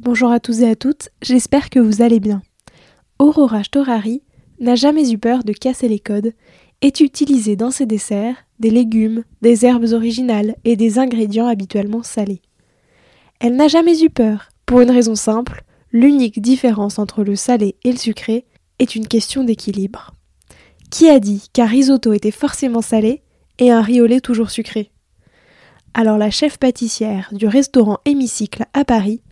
Bonjour à tous et à toutes, j'espère que vous allez bien. Aurora Storari n'a jamais eu peur de casser les codes et d'utiliser dans ses desserts des légumes, des herbes originales et des ingrédients habituellement salés. Elle n'a jamais eu peur, pour une raison simple, l'unique différence entre le salé et le sucré est une question d'équilibre. Qui a dit qu'un risotto était forcément salé et un riolet toujours sucré? Alors la chef pâtissière du restaurant Hémicycle à Paris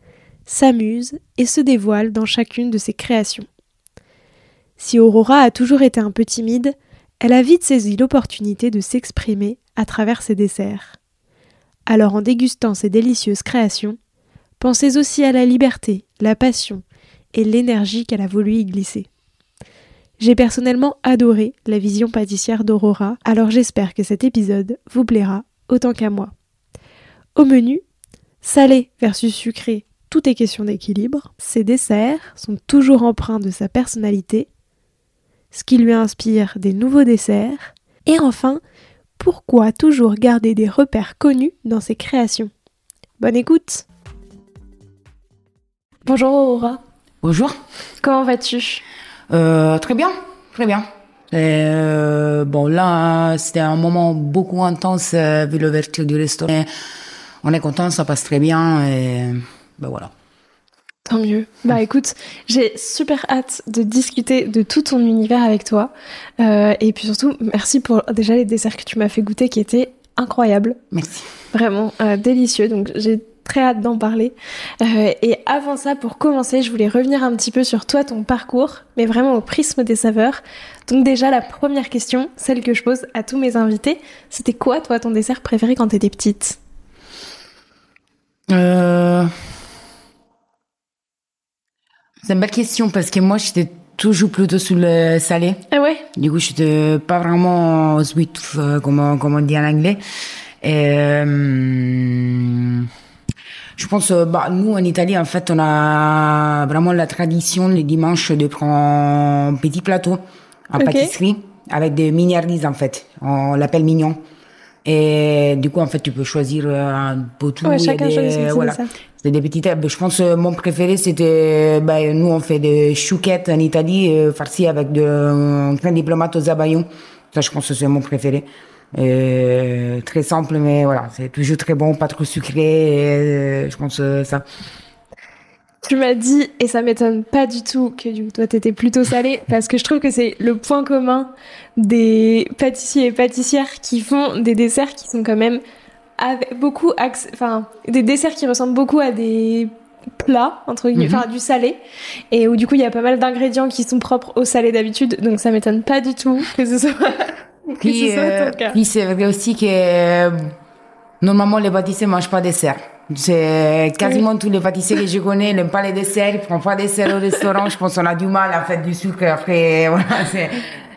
s'amuse et se dévoile dans chacune de ses créations. Si Aurora a toujours été un peu timide, elle a vite saisi l'opportunité de s'exprimer à travers ses desserts. Alors en dégustant ces délicieuses créations, pensez aussi à la liberté, la passion et l'énergie qu'elle a voulu y glisser. J'ai personnellement adoré la vision pâtissière d'Aurora, alors j'espère que cet épisode vous plaira autant qu'à moi. Au menu, salé versus sucré tout est question d'équilibre. Ses desserts sont toujours empreints de sa personnalité, ce qui lui inspire des nouveaux desserts. Et enfin, pourquoi toujours garder des repères connus dans ses créations? Bonne écoute Bonjour Aurora. Bonjour. Comment vas-tu? Euh, Très bien, très bien. Euh, bon là, c'était un moment beaucoup intense euh, vu l'ouverture du restaurant. On est content, ça passe très bien et ben voilà. Tant mieux. Bah écoute, j'ai super hâte de discuter de tout ton univers avec toi. Euh, et puis surtout, merci pour déjà les desserts que tu m'as fait goûter qui étaient incroyables. Merci. Vraiment euh, délicieux. Donc j'ai très hâte d'en parler. Euh, et avant ça, pour commencer, je voulais revenir un petit peu sur toi, ton parcours, mais vraiment au prisme des saveurs. Donc déjà, la première question, celle que je pose à tous mes invités, c'était quoi toi ton dessert préféré quand t'étais petite? Euh... C'est une belle question parce que moi, j'étais toujours plutôt sur le salé. Ah ouais? Du coup, j'étais pas vraiment sweet, euh, comme, comme on dit en anglais. Et, euh, je pense, euh, bah, nous, en Italie, en fait, on a vraiment la tradition les dimanches de prendre un petit plateau en pâtisserie avec des mignardises, en fait. On l'appelle mignon. Et du coup, en fait, tu peux choisir euh, un peu tout. Ouais, chacun choisit voilà. C'est des petites herbes. Je pense euh, mon préféré c'était ben, nous on fait des chouquettes en Italie euh, farcies avec de euh, crème diplomate aux abayons. Ça je pense que c'est mon préféré. Euh, très simple mais voilà, c'est toujours très bon, pas trop sucré. et, euh, je pense euh, ça. Tu m'as dit, et ça m'étonne pas du tout que du coup, toi t'étais plutôt salé, parce que je trouve que c'est le point commun des pâtissiers et pâtissières qui font des desserts qui sont quand même avec beaucoup, enfin, des desserts qui ressemblent beaucoup à des plats, entre guillemets, Mhm. enfin, du salé, et où du coup il y a pas mal d'ingrédients qui sont propres au salé d'habitude, donc ça m'étonne pas du tout que ce soit, que ce Puis, soit euh, ton cas. puis c'est vrai aussi que euh, normalement les pâtissiers mangent pas de dessert. C'est quasiment tous les pâtissiers que je connais n'aiment pas les desserts, ils prennent pas de dessert au restaurant. Je pense qu'on a du mal à faire du sucre. Après, voilà, c'est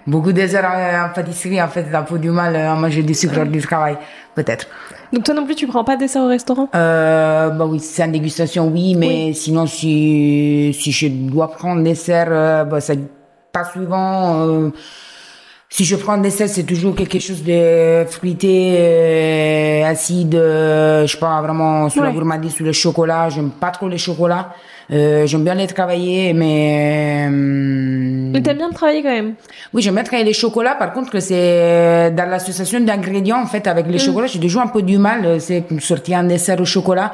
beaucoup de desserts en, pâtisserie. En fait, on a du mal à manger du sucre lors du travail, peut-être. Donc toi non plus tu prends pas de dessert au restaurant? Euh, bah oui, c'est en dégustation, oui, mais sinon, si, si je dois prendre dessert, euh, bah, c'est pas souvent. euh, si je prends un dessert, c'est toujours quelque chose de fruité, euh, acide, euh, je sais pas, vraiment sur la Ouais. gourmandise, sur le chocolat. J'aime pas trop le chocolat. Euh, j'aime bien les travailler, mais... euh, Mais t'aimes bien travailler quand même oui, je mettrais les chocolats. Par contre, c'est dans l'association d'ingrédients, en fait, avec les chocolats, j'ai toujours un peu du mal. C'est sortir un dessert au chocolat.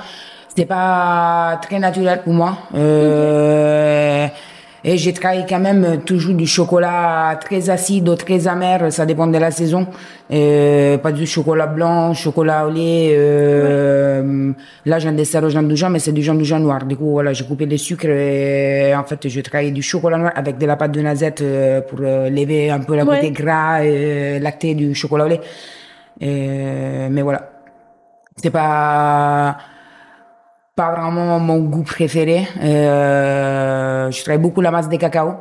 C'était pas très naturel pour moi. Euh, Et j'ai travaillé quand même toujours du chocolat très acide ou très amer, ça dépend de la saison. Euh, pas du chocolat blanc, chocolat au lait. Euh, Là, j'ai un dessert au jamboujan, mais c'est du jamboujan noir. Du coup, voilà, j'ai coupé les sucres et en fait, je travaille du chocolat noir avec de la pâte de noisette euh, pour euh, lever un peu la côté gras et lacté du chocolat au lait. Et, mais voilà. C'est pas pas vraiment mon goût préféré. Euh, je travaille beaucoup la masse de cacao,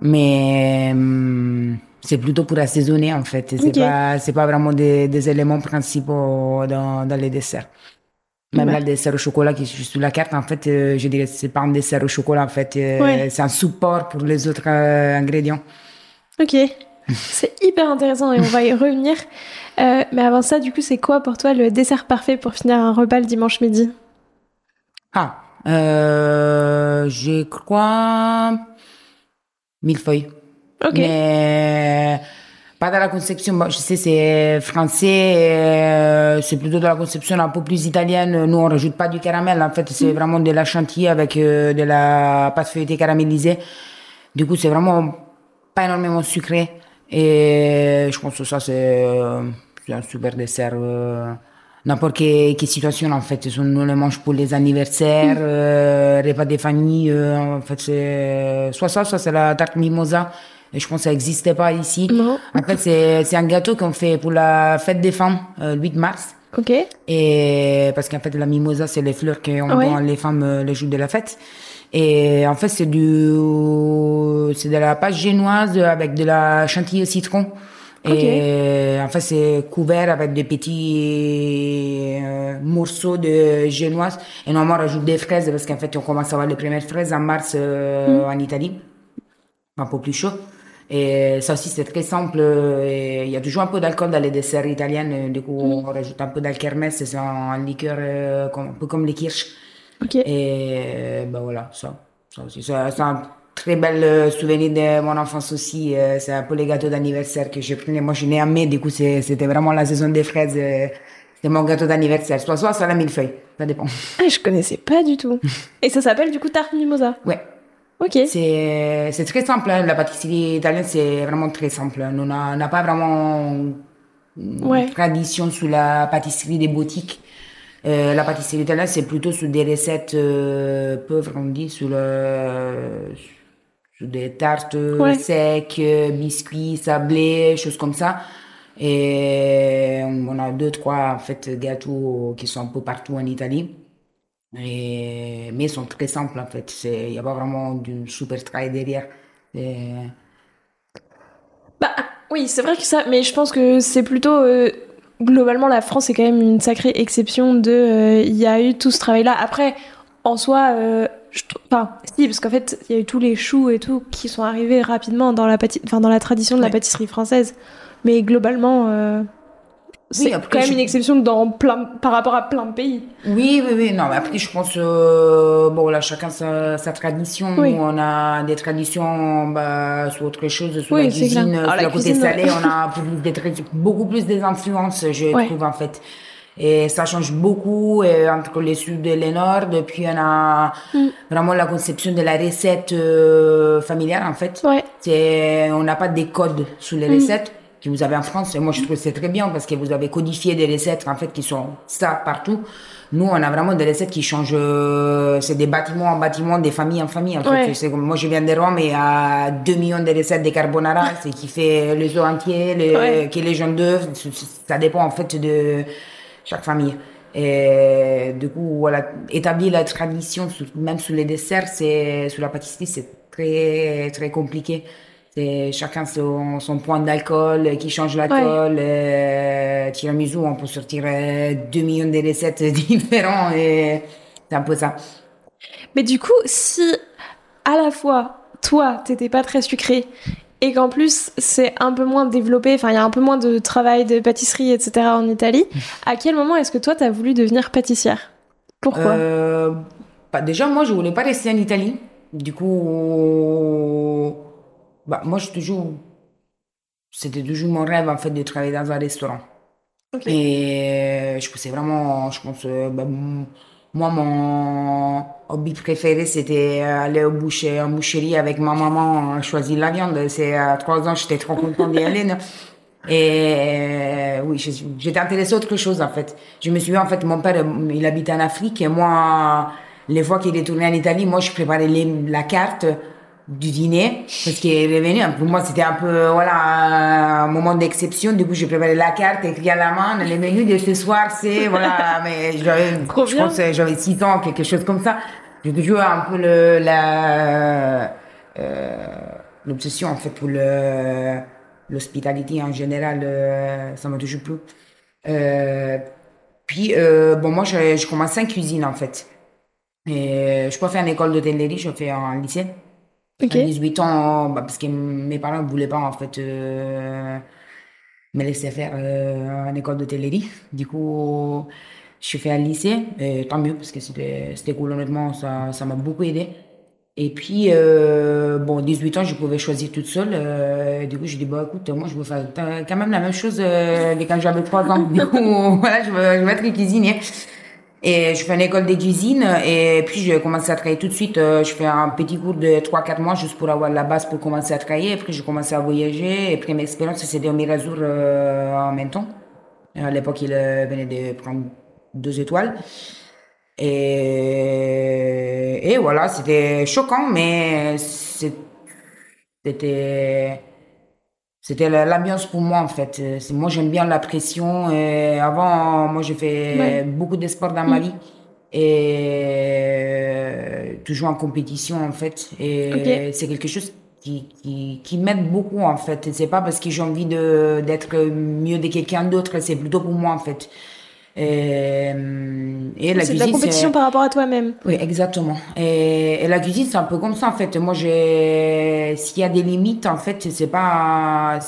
mais hum, c'est plutôt pour assaisonner en fait. C'est Ok. pas c'est pas vraiment des, des éléments principaux dans, dans les desserts. Même Ouais. là, le dessert au chocolat qui est juste sur la carte, en fait, euh, je dirais que c'est pas un dessert au chocolat, en fait. euh, Ouais. C'est un support pour les autres ingrédients. Ok. C'est hyper intéressant et on va y revenir. Mais avant ça, du coup, c'est quoi pour toi le dessert parfait pour finir un repas le dimanche midi? Ah, euh, je crois millefeuille. Ok. Mais pas dans la conception. Bon, je sais, c'est français, euh, c'est plutôt dans la conception un peu plus italienne. Nous, on rajoute pas du caramel. En fait, c'est vraiment de la chantilly avec euh, de la pâte feuilletée caramélisée. Du coup, c'est vraiment pas énormément sucré. Et je pense que ça, c'est euh, c'est un super dessert. N'importe quelle, quelle situation, en fait. On le mange pour les anniversaires, euh, repas des familles. euh, en fait, c'est soit ça, soit c'est la tarte mimosa. Et je pense que ça n'existait pas ici. Non. En fait, c'est c'est un gâteau qu'on fait pour la fête des femmes, euh, le 8 mars. Ok. Et parce qu'en fait, la mimosa, c'est les fleurs qu'on Ouais. donne les femmes euh, le jour de la fête. Et en fait, c'est du, c'est de la pâte génoise avec de la chantilly au citron. Et en fait, c'est couvert avec des petits euh, morceaux de génoise. Et normalement, on rajoute des fraises parce qu'en fait, on commence à avoir les premières fraises en mars euh, en Italie un peu plus chaud. Et ça aussi, c'est très simple. euh, et Il y a toujours un peu d'alcool dans les desserts italiens. euh, Du coup, on rajoute un peu d'alkermès. C'est un liqueur euh, comme- un peu comme les kirsch. Et euh, ben voilà, ça. ça aussi. C'est c'est un très bel euh, souvenir de mon enfance aussi. euh, C'est un peu les gâteaux d'anniversaire que je prenais. Moi, je suis née en mai. Du coup, c'était vraiment la saison des fraises. euh, C'était mon gâteau d'anniversaire. Soit soit, soit la millefeuille. Ça dépend. Ah, je connaissais pas du tout. et ça s'appelle du coup tarte mimosa? Ouais. Ok. C'est très simple, hein. la pâtisserie italienne, c'est vraiment très simple. On n'a on n'a pas vraiment une Ouais. tradition sur la pâtisserie des boutiques. Euh, la pâtisserie italienne, c'est plutôt sur des recettes euh, pauvres, on dit, sur, le, des tartes Ouais. secs, euh, biscuits, sablés, choses comme ça. Et on a deux, trois en fait, gâteaux qui sont un peu partout en Italie. Et, mais ils sont très simples en fait. Il n'y a pas vraiment du super travail derrière. Bah oui, c'est vrai que ça, mais je pense que c'est plutôt euh, globalement la France est quand même une sacrée exception de. euh, Il y a eu tout ce travail-là. Après, en soi, euh, je enfin si, parce qu'en fait, il y a eu tous les choux et tout qui sont arrivés rapidement dans la pâti- enfin dans la tradition de la pâtisserie française. Mais globalement, euh, c'est quand même je- une exception dans plein par rapport à plein de pays. Oui, oui, oui. Non, mais après, je pense, euh, bon, là, chacun sa, sa tradition. Oui. On a des traditions bah, sur autre chose, sur Oui, la cuisine, sur la la côté salé, on a plus des beaucoup plus des influences, je Ouais. trouve, en fait. Et ça change beaucoup euh, entre le sud et le nord. Depuis, on a Mm. vraiment la conception de la recette euh, familiale, en fait. Ouais. C'est, on n'a pas des codes sur les Mm. recettes que vous avez en France. Et moi, je trouve que c'est très bien parce que vous avez codifié des recettes, en fait, qui sont ça partout. Nous, on a vraiment des recettes qui changent. euh, c'est des bâtiments en bâtiment, des familles en famille. En fait. Ouais. Moi, je viens de Rome et il y a 2 millions de recettes de carbonara. c'est qui fait les œufs entiers, les, Ouais. qui est les jaunes d'œufs. Ça dépend, en fait, de chaque famille. Et du coup, voilà, établir la tradition, même sur les desserts, c'est, sur la pâtisserie, c'est très, très compliqué. C'est chacun son, son point d'alcool euh, qui change l'alcool. Euh, tiramisu, on peut sortir euh, 2 millions de recettes différentes et c'est un peu ça. Mais du coup, si à la fois toi t'étais pas très sucré et qu'en plus c'est un peu moins développé, enfin il y a un peu moins de travail de pâtisserie, etc. en Italie, à quel moment est-ce que toi t'as voulu devenir pâtissière? Pourquoi? Euh, bah, déjà, moi, je voulais pas rester en Italie. Du coup, bah, moi, je toujours, c'était toujours mon rêve, en fait, de travailler dans un restaurant. Et je pensais vraiment, je pense, euh, bah, moi, mon, hobby préféré, c'était aller au boucher, en boucherie avec ma maman, choisir la viande. C'est à trois ans, j'étais trop contente d'y aller. Et oui, j'étais intéressée à autre chose en fait. Je me suis en fait, mon père, il habite en Afrique et moi, les fois qu'il est retourné en Italie, moi, je préparais la carte du dîner parce qu'il est revenu. Pour moi, c'était un peu, voilà, un moment d'exception. Du coup, j'ai préparé la carte, écrit à la main, les menus de ce soir, c'est, voilà, mais j'avais, je pense, j'avais six ans, quelque chose comme ça. J'ai toujours un peu le, la, euh, l'obsession, en fait, pour le, l'hospitalité en général, euh, ça m'a toujours plu. Euh, puis, euh, bon, moi, je, je commençais en cuisine, en fait. Et je peux faire une école d'hôtellerie, je fais en lycée. Okay. À 18 ans, bah, parce que mes parents ne voulaient pas, en fait, me laisser faire une école d'hôtellerie. Du coup, je fait un lycée, et tant mieux, parce que c'était cool, honnêtement, ça m'a beaucoup aidé. Et puis, euh, bon, 18 ans, je pouvais choisir toute seule. Euh, du coup, j'ai dit, bon, écoute, moi, je veux faire quand même la même chose euh, que quand j'avais 3 ans. Voilà, je veux, je veux être cuisinier. Et je fais une école de cuisine et puis je commencé à travailler tout de suite. Euh, je fais un petit cours de 3-4 mois juste pour avoir la base pour commencer à travailler. Puis je commencé à voyager. Et puis mes expériences, c'était au Mirazur euh, en même temps. À l'époque, il euh, venait de prendre deux étoiles. Et, et voilà, c'était choquant, mais c'était c'était l'ambiance pour moi en fait. Moi j'aime bien la pression. Et avant, moi j'ai fait beaucoup de sport dans ma mm. vie et toujours en compétition en fait. Et c'est quelque chose qui, qui, qui m'aide beaucoup en fait. C'est pas parce que j'ai envie d'être mieux de quelqu'un d'autre, c'est plutôt pour moi en fait. Et, et la c'est de la compétition par rapport à toi-même. Oui, exactement. Et, et la cuisine, c'est un peu comme ça, en fait. Moi, j'ai, s'il y a des limites, en fait, c'est pas,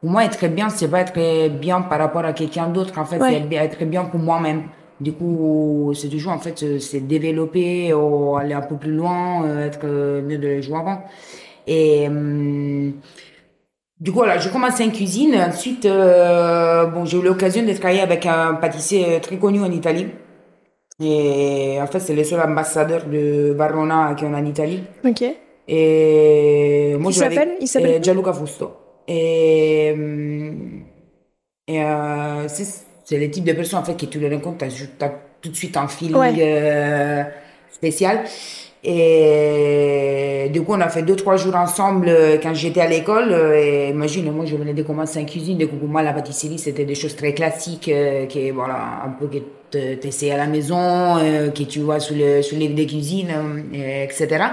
pour moi, être bien, c'est pas être bien par rapport à quelqu'un d'autre. En fait, c'est être bien pour moi-même. Du coup, c'est toujours, en fait, c'est développer, ou aller un peu plus loin, euh, être mieux de les jouer avant. Et, hum, du coup, voilà, j'ai commencé en cuisine. Ensuite, euh, bon, j'ai eu l'occasion de travailler avec un pâtissier euh, très connu en Italie. Et en fait, c'est le seul ambassadeur de Barona qui est en Italie. Ok. Et moi, Il s'appelle Il s'appelle euh, Gianluca Fusto. Et, et euh, c'est le type de personne en fait que tu le rencontres, tu as, tout de suite un feeling euh, spécial. Et du coup, on a fait deux, trois jours ensemble euh, quand j'étais à l'école. Euh, et imagine, moi, je venais de commencer en cuisine. Du coup, pour moi, la pâtisserie, c'était des choses très classiques, euh, qui, voilà, un peu que tu essaies à la maison, que tu vois sur le, sur livre de cuisine, etc.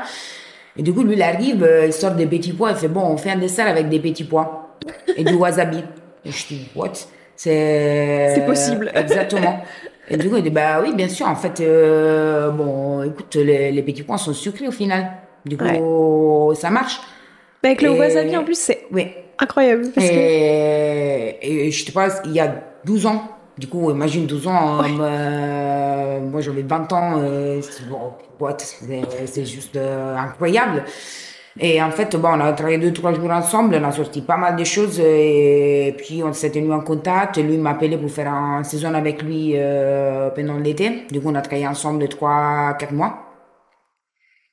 Et du coup, lui, il arrive, il sort des petits pois, il fait, bon, on fait un dessert avec des petits pois et du wasabi. Et je dis, what? C'est possible. Exactement. Et du coup, il dit, bah oui, bien sûr, en fait, euh, bon, écoute, les, petits pois sont sucrés au final. Du coup, ça marche. Bah, avec le wasabi, en plus, c'est oui. incroyable. Parce et, que... et je te passe, il y a 12 ans, du coup, imagine 12 ans, euh, moi j'avais 20 ans, euh, bon, c'est juste euh, incroyable. Et en fait, bon, on a travaillé deux, trois jours ensemble, on a sorti pas mal de choses et puis on s'est tenu en contact. Lui m'a appelé pour faire un saison avec lui euh, pendant l'été. Du coup, on a travaillé ensemble trois, quatre mois.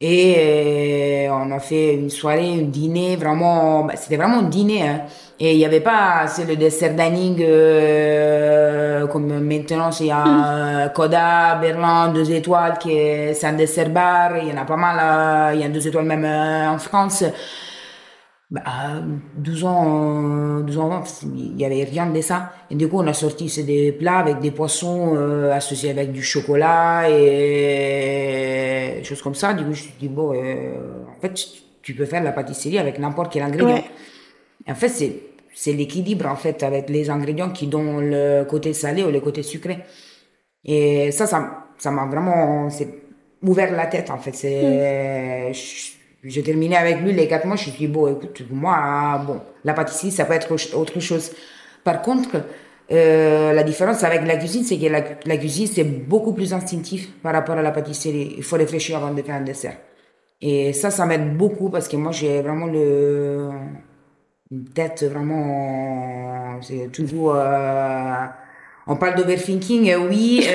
Et euh, on a fait une soirée, un dîner, vraiment, bah, c'était vraiment un dîner. Hein. Et il n'y avait pas c'est le dessert dining euh, comme maintenant, il y a Coda, Berlin, deux étoiles, qui c'est un dessert bar. Il y en a pas mal, euh, il y a deux étoiles même en France. Bah, 12 ans, 12 ans avant, il n'y avait rien de ça. Et du coup, on a sorti des plats avec des poissons euh, associés avec du chocolat et des choses comme ça. Du coup, je me suis dit, bon, euh, en fait, tu peux faire la pâtisserie avec n'importe quel ingrédient. En fait, c'est, c'est l'équilibre, en fait, avec les ingrédients qui donnent le côté salé ou le côté sucré. Et ça, ça, ça m'a vraiment, c'est ouvert la tête, en fait. C'est, mm. J'ai terminé avec lui les quatre mois. Je suis dit, bon, écoute, moi, bon, la pâtisserie, ça peut être autre chose. Par contre, euh, la différence avec la cuisine, c'est que la, la cuisine, c'est beaucoup plus instinctif par rapport à la pâtisserie. Il faut réfléchir avant de faire un dessert. Et ça, ça m'aide beaucoup parce que moi, j'ai vraiment le, une tête vraiment, c'est toujours, euh, On parle d'overthinking, oui,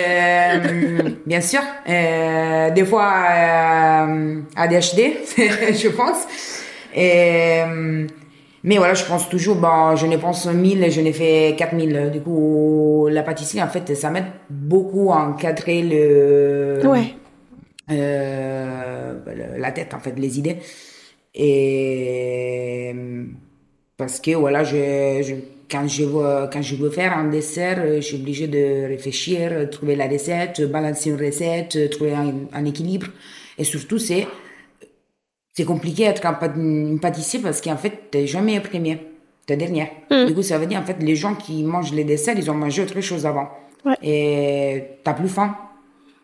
bien sûr. des fois, ADHD, je pense. Et, mais voilà, je pense toujours, bon, je ne pense 1000, je n'ai fait 4000. Du coup, la pâtisserie, en fait, ça m'aide beaucoup à encadrer le, ouais. euh, la tête, en fait, les idées. Et parce que, voilà, je, je, quand, je veux, quand je veux faire un dessert, je suis obligée de réfléchir, trouver la recette, balancer une recette, trouver un, un équilibre. Et surtout, c'est c'est compliqué d'être un pâtissier parce qu'en fait, t'es jamais premier. T'es dernière. Mm. Du coup, ça veut dire, en fait, les gens qui mangent les desserts, ils ont mangé autre chose avant. Ouais. Et t'as plus faim.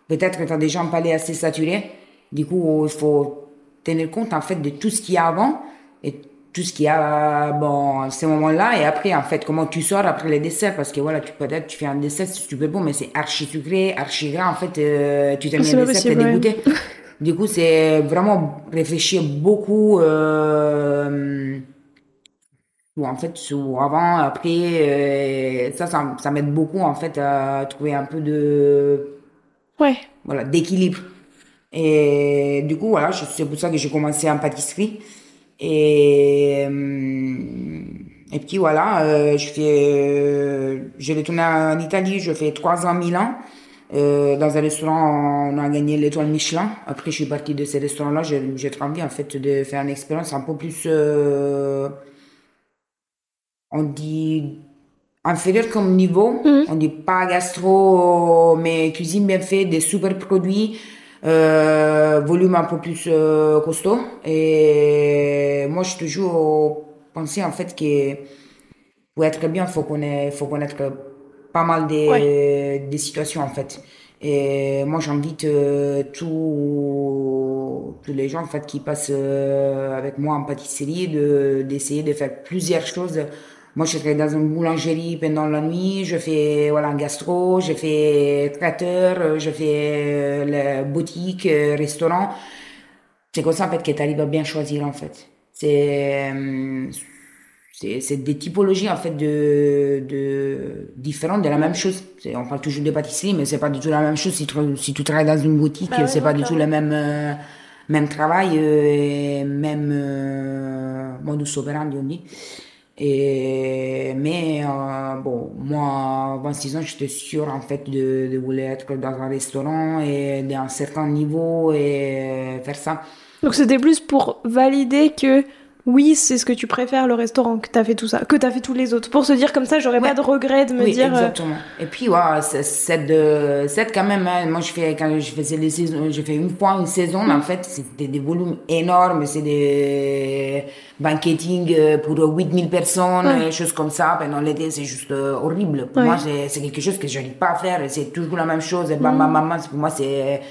Peut-être que t'as déjà un palais assez saturé. Du coup, il faut tenir compte, en fait, de tout ce qu'il y a avant et tout ce qu'il y a, bon, à ce moment-là. Et après, en fait, comment tu sors après les desserts. Parce que voilà, tu peut-être, tu fais un dessert, c'est super bon, mais c'est archi sucré, archi gras. En fait, euh, tu termines le dessert, t'es dégoûté. Du coup, c'est vraiment réfléchir beaucoup. Euh, en fait, sur avant, après, euh, ça, ça, ça m'aide beaucoup en fait à trouver un peu de, ouais, voilà, d'équilibre. Et du coup, voilà, c'est pour ça que j'ai commencé en pâtisserie. Et euh, et puis voilà, euh, je fais, euh, j'ai retourné en Italie, je fais trois ans Milan. Euh, dans un restaurant, on a gagné l'étoile Michelin. Après, je suis partie de ces restaurants-là. J'ai très envie, en fait, de faire une expérience un peu plus, euh, on dit, inférieur comme niveau. Mhm. On dit pas gastro, mais cuisine bien faite, des super produits, volume un peu plus euh, costaud. Et moi, je toujours pensé, en fait, que pour être bien, faut connaître, faut connaître pas mal des, Ouais. des situations en fait. Et moi j'invite euh, tous les gens en fait qui passent euh, avec moi en pâtisserie de d'essayer de faire plusieurs choses. Moi je travaille dans une boulangerie pendant la nuit, je fais voilà un gastro, je fais traiteur, je fais euh, la boutique, euh, restaurant. C'est comme ça en fait que tu arrives à bien choisir en fait. C'est euh, c'est c'est des typologies en fait de, de différentes de la même chose. C'est- On parle toujours de pâtisserie, mais c'est pas du tout la même chose. Si tu, si tu travailles dans une boutique, Bah c'est pas du tout le même euh, même travail, euh, et même euh, modus operandi on dit. Et mais euh, bon, moi, à 26 ans, j'étais sûre en fait de, de vouloir être dans un restaurant et d'un certain niveau et faire ça. Donc c'était plus pour valider que oui, c'est ce que tu préfères, le restaurant, que t'as fait tout ça, que t'as fait tous les autres. Pour se dire comme ça, j'aurais Ouais. pas de regret de me oui, dire. euh, exactement. Et puis, ouais, c'est de, c'est quand même, hein, moi, je fais, quand je faisais les saisons, je fais une fois une saison, mais en fait, c'était des volumes énormes, c'est des banqueting euh, pour 8000 personnes, Ouais. euh, choses comme ça. Pendant l'été, c'est juste horrible. Pour Ouais. moi, c'est quelque chose que j'arrive pas à faire, c'est toujours la même chose, et bam, bam, bam, bam, pour moi, c'est,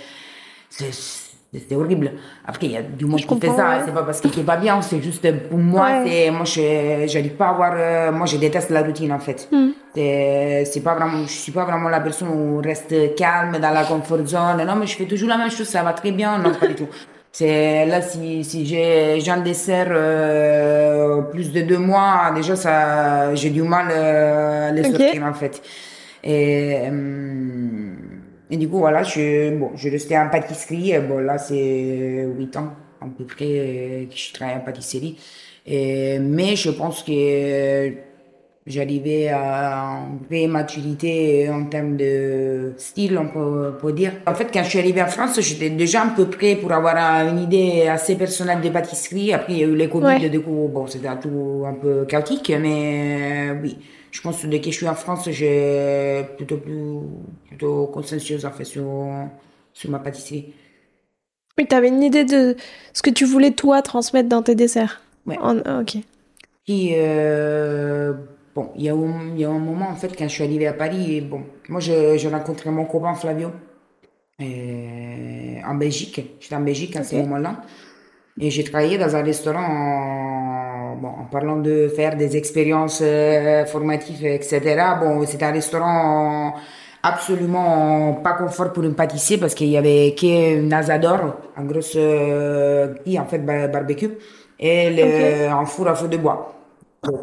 c'est, horrible. Après, il y a du monde Je qui fait ça, ouais. c'est pas parce qu'il est pas bien, c'est juste pour moi, Ouais. c'est, moi, je, j'arrive pas à avoir, euh, moi, je déteste la routine, en fait. Hmm. C'est, c'est pas vraiment, je suis pas vraiment la personne où on reste calme dans la comfort zone. Non, mais je fais toujours la même chose, ça va très bien. Non, pas du tout. C'est, là, si, si j'ai, un dessert, euh, plus de deux mois, déjà, ça, j'ai du mal, euh, à les Ok. sortir, en fait. Et, euh, et du coup, voilà, je, bon, je restais en pâtisserie. Et Bon, là, c'est 8 ans, à peu près, euh, que je travaille en pâtisserie. Et, mais je pense que j'arrivais à une vraie maturité en termes de style, on peut, dire. En fait, quand je suis arrivée en France, j'étais déjà à peu près pour avoir une idée assez personnelle de pâtisserie. Après, il y a eu les Covid, Ouais. du coup, bon, c'était tout un peu chaotique, mais euh, oui. Je pense que dès que je suis en France, j'ai plutôt plus, plutôt consciencieuse, en fait, sur, sur ma pâtisserie. Oui, t'avais une idée de ce que tu voulais toi transmettre dans tes desserts. Ouais. En- Ok. Puis, euh, bon, il y, a un, y a un moment, en fait, quand je suis arrivée à Paris, et bon, moi, je- j'ai rencontré mon copain Flavio euh, en Belgique. J'étais en Belgique à ce moment-là. Et j'ai travaillé dans un restaurant en, en parlant de faire des expériences euh, formatives, etc. Bon, c'était un restaurant absolument pas confort pour une pâtissier parce qu'il y avait qu'un asador, un gros euh, grille, en fait, bar- barbecue, et le, un four à feu de bois.